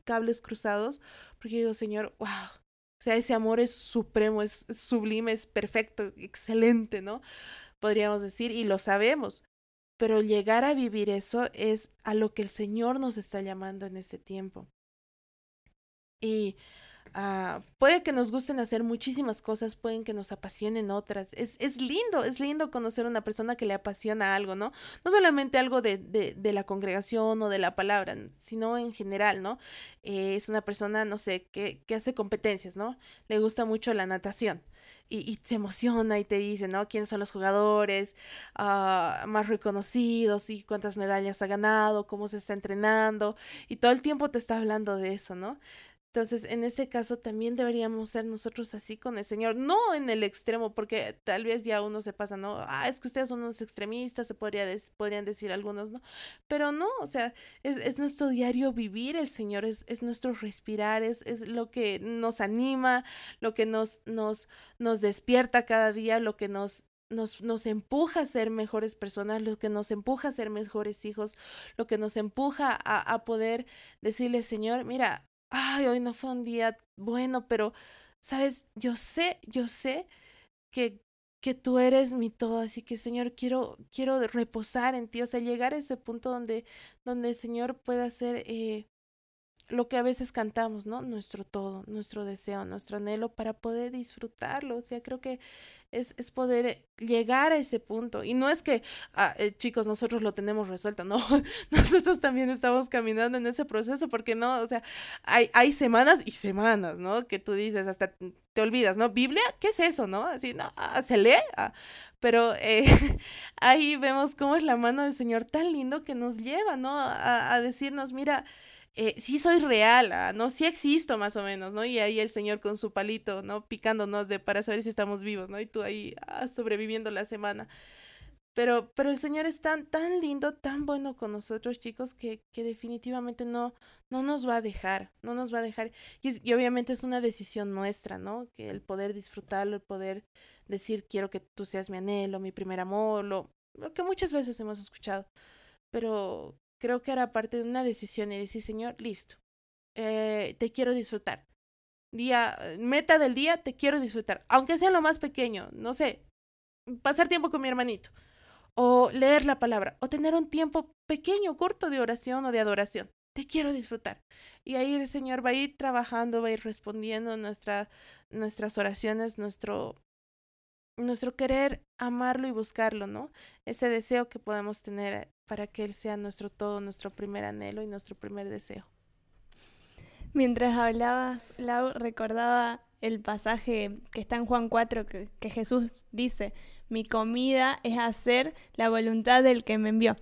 cables cruzados, porque digo, Señor, wow, o sea, ese amor es supremo, es sublime, es perfecto, excelente, ¿no? Podríamos decir, y lo sabemos. Pero llegar a vivir eso es a lo que el Señor nos está llamando en este tiempo. Y Uh, puede que nos gusten hacer muchísimas cosas, pueden que nos apasionen otras. Es, es lindo, es lindo conocer a una persona que le apasiona algo, ¿no? No solamente algo de, de, de la congregación o de la palabra, sino en general, ¿no? Eh, es una persona, no sé, que, que hace competencias, ¿no? Le gusta mucho la natación. Y, y, se emociona y te dice, ¿no? ¿Quiénes son los jugadores uh, más reconocidos y cuántas medallas ha ganado, cómo se está entrenando? Y todo el tiempo te está hablando de eso, ¿no? Entonces, en ese caso también deberíamos ser nosotros así con el Señor, no en el extremo, porque tal vez ya uno se pasa, ¿no? Ah, es que ustedes son unos extremistas, se podría podrían decir algunos, ¿no? Pero no, o sea, es, es nuestro diario vivir, el Señor es, es nuestro respirar, es, es lo que nos anima, lo que nos, nos, nos despierta cada día, lo que nos, nos, nos, empuja a ser mejores personas, lo que nos empuja a ser mejores hijos, lo que nos empuja a, a poder decirle, Señor, mira, ay, hoy no fue un día bueno, pero, sabes, yo sé, yo sé que, que tú eres mi todo, así que Señor, quiero, quiero reposar en ti, o sea, llegar a ese punto donde, donde el Señor pueda ser eh, lo que a veces cantamos, ¿no? Nuestro todo, nuestro deseo, nuestro anhelo para poder disfrutarlo. O sea, creo que es, es poder llegar a ese punto. Y no es que, ah, eh, chicos, nosotros lo tenemos resuelto, no, nosotros también estamos caminando en ese proceso porque no, o sea, hay, hay semanas y semanas, ¿no? Que tú dices, hasta te olvidas, ¿no? Biblia, ¿qué es eso, no? Así, no, ah, se lee. Ah, pero eh, ahí vemos cómo es la mano del Señor tan lindo que nos lleva, ¿no? A, a decirnos, mira, eh, sí soy real, ah, ¿no? Sí existo más o menos, ¿no? Y ahí el Señor con su palito, ¿no? Picándonos de para saber si estamos vivos, ¿no? Y tú ahí ah, sobreviviendo la semana. Pero, pero el Señor es tan, tan lindo, tan bueno con nosotros, chicos, que, que definitivamente no, no nos va a dejar, no nos va a dejar. Y, y obviamente es una decisión nuestra, ¿no? Que el poder disfrutarlo, el poder decir, quiero que tú seas mi anhelo, mi primer amor, lo, lo que muchas veces hemos escuchado. Pero creo que era parte de una decisión y decir, Señor, listo, eh, te quiero disfrutar. Día, meta del día, te quiero disfrutar, aunque sea lo más pequeño, no sé, pasar tiempo con mi hermanito, o leer la palabra, o tener un tiempo pequeño, corto de oración o de adoración. Te quiero disfrutar. Y ahí el Señor va a ir trabajando, va a ir respondiendo nuestra, nuestras oraciones, nuestro, nuestro querer amarlo y buscarlo, ¿no? Ese deseo que podemos tener para que Él sea nuestro todo, nuestro primer anhelo y nuestro primer deseo. Mientras hablabas, Lau, recordaba el pasaje que está en Juan 4, que, Jesús dice, mi comida es hacer la voluntad del que me envió.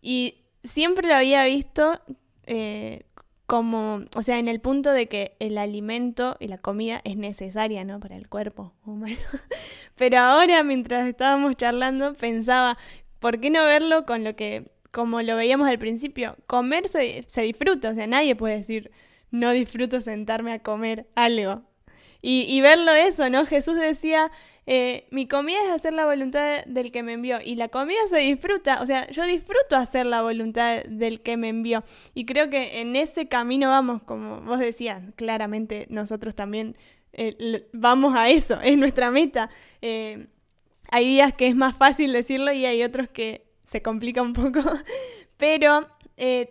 Y siempre lo había visto eh, como, o sea, en el punto de que el alimento y la comida es necesaria, ¿no? Para el cuerpo humano. Pero ahora, mientras estábamos charlando, pensaba, ¿por qué no verlo con lo que, como lo veíamos al principio? Comer se, se disfruta, o sea, nadie puede decir, no disfruto sentarme a comer algo. Y, verlo eso, ¿no? Jesús decía, eh, mi comida es hacer la voluntad del que me envió. Y la comida se disfruta, o sea, yo disfruto hacer la voluntad del que me envió. Y creo que en ese camino vamos, como vos decías, claramente nosotros también eh, vamos a eso, es nuestra meta. Eh, hay días que es más fácil decirlo y hay otros que se complica un poco. Pero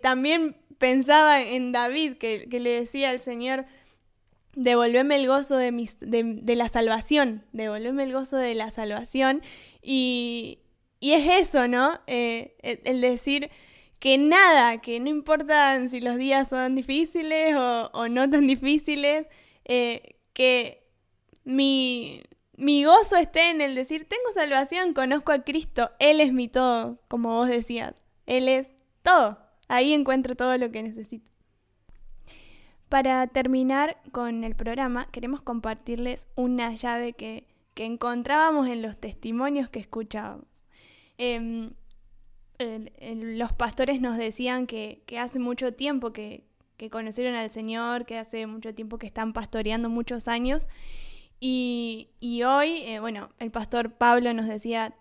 también pensaba en David, que, que le decía al Señor, devolveme el gozo de, la salvación, devolveme el gozo de la salvación. Y, es eso, ¿no? Eh, el, decir que nada, que no importa si los días son difíciles o, no tan difíciles, eh, que mi, mi gozo esté en el decir, tengo salvación, conozco a Cristo, Él es mi todo, como vos decías, Él es todo, ahí encuentro todo lo que necesito. Para terminar con el programa, queremos compartirles una llave que, encontrábamos en los testimonios que escuchábamos. Em, los pastores nos decían que, hace mucho tiempo que, conocieron al Señor, que hace mucho tiempo que están pastoreando muchos años. Y, hoy, eh, bueno, el pastor Pablo nos decía,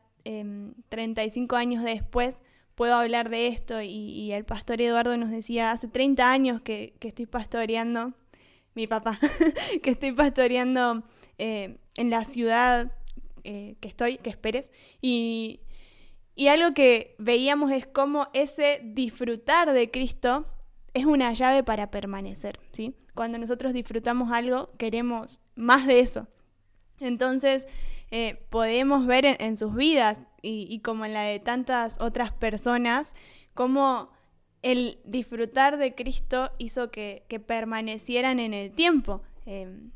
35 em, años después, puedo hablar de esto y, el pastor Eduardo nos decía, hace 30 años que, estoy pastoreando, mi papá, que estoy pastoreando eh, en la ciudad eh, que estoy, que esperes, y, y algo que veíamos es cómo ese disfrutar de Cristo es una llave para permanecer, ¿sí? Cuando nosotros disfrutamos algo, queremos más de eso. Entonces, eh, podemos ver en, sus vidas y, como en la de tantas otras personas, cómo el disfrutar de Cristo hizo que, permanecieran en el tiempo, em,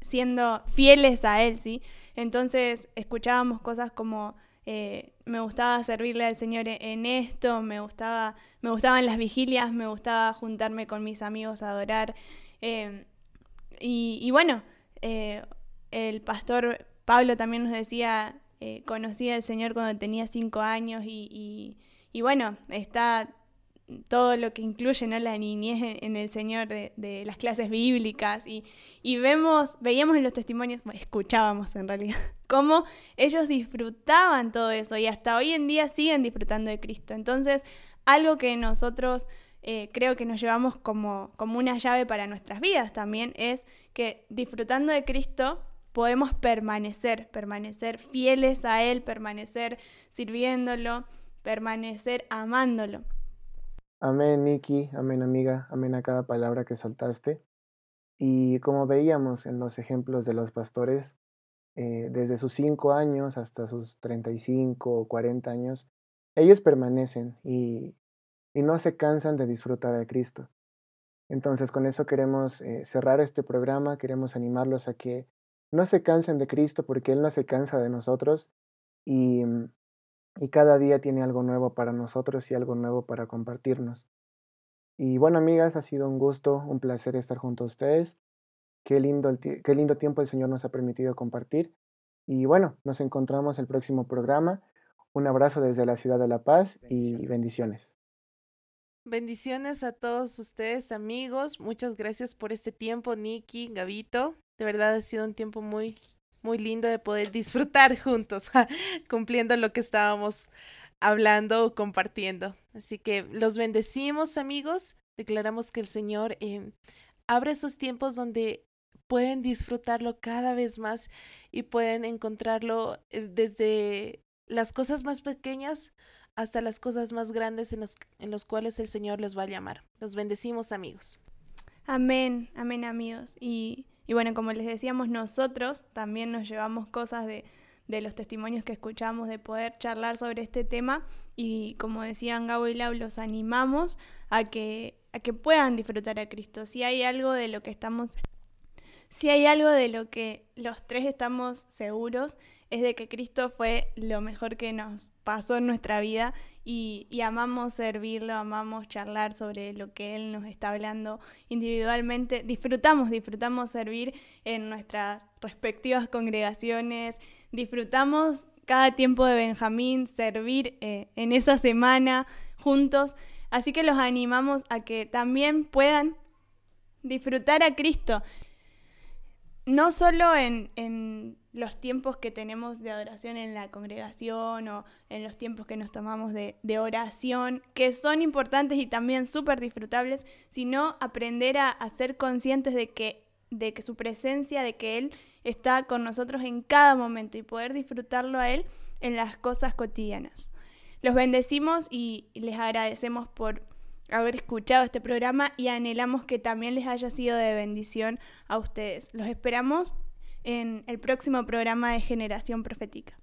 siendo fieles a Él, ¿sí? Entonces escuchábamos cosas como eh, me gustaba servirle al Señor en esto, me gustaba, me gustaban las vigilias, me gustaba juntarme con mis amigos a adorar. Em, y, bueno, eh, el pastor Pablo también nos decía, eh, conocía al Señor cuando tenía cinco años y, bueno, está todo lo que incluye ¿no? la niñez en, el Señor de, las clases bíblicas y, vemos, veíamos en los testimonios, escuchábamos en realidad, cómo ellos disfrutaban todo eso y hasta hoy en día siguen disfrutando de Cristo. Entonces, algo que nosotros eh, creo que nos llevamos como, como una llave para nuestras vidas también es que disfrutando de Cristo podemos permanecer, permanecer fieles a Él, permanecer sirviéndolo, permanecer amándolo. Amén, Nikki, amén, amiga, amén a cada palabra que soltaste. Y como veíamos en los ejemplos de los pastores, eh, desde sus cinco años hasta sus 35 o 40 años, ellos permanecen y, no se cansan de disfrutar de Cristo. Entonces, con eso queremos eh, cerrar este programa, queremos animarlos a que no se cansen de Cristo porque Él no se cansa de nosotros y, mm, y cada día tiene algo nuevo para nosotros y algo nuevo para compartirnos. Y bueno, amigas, ha sido un gusto, un placer estar junto a ustedes. Qué lindo, qué lindo tiempo el Señor nos ha permitido compartir. Y bueno, nos encontramos el próximo programa. Un abrazo desde la ciudad de La Paz y bendiciones. Bendiciones a todos ustedes, amigos. Muchas gracias por este tiempo, Nikki, Gavito. De verdad ha sido un tiempo muy, muy lindo de poder disfrutar juntos, cumpliendo lo que estábamos hablando o compartiendo. Así que los bendecimos, amigos. Declaramos que el Señor eh, abre esos tiempos donde pueden disfrutarlo cada vez más y pueden encontrarlo eh, desde las cosas más pequeñas hasta las cosas más grandes en los, en los cuales el Señor les va a llamar. Los bendecimos, amigos. Amén, amén, amigos. Y y bueno, como les decíamos, nosotros también nos llevamos cosas de, los testimonios que escuchamos, de poder charlar sobre este tema. Y como decían Gabo y Lau, los animamos a que, a que puedan disfrutar a Cristo. Si hay algo de lo que estamos si hay algo de lo que los tres estamos seguros es de que Cristo fue lo mejor que nos pasó en nuestra vida y, amamos servirlo, amamos charlar sobre lo que Él nos está hablando individualmente. Disfrutamos, disfrutamos servir en nuestras respectivas congregaciones, disfrutamos cada tiempo de Benjamín, servir eh, en esa semana juntos. Así que los animamos a que también puedan disfrutar a Cristo no solo en, los tiempos que tenemos de adoración en la congregación o en los tiempos que nos tomamos de, oración, que son importantes y también súper disfrutables, sino aprender a, ser conscientes de que, de que su presencia, de que Él está con nosotros en cada momento y poder disfrutarlo a Él en las cosas cotidianas. Los bendecimos y les agradecemos por haber escuchado este programa y anhelamos que también les haya sido de bendición a ustedes. Los esperamos en el próximo programa de Generación Profética.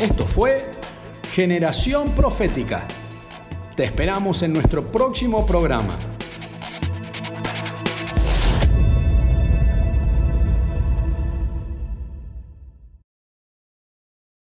Esto fue Generación Profética. Te esperamos en nuestro próximo programa.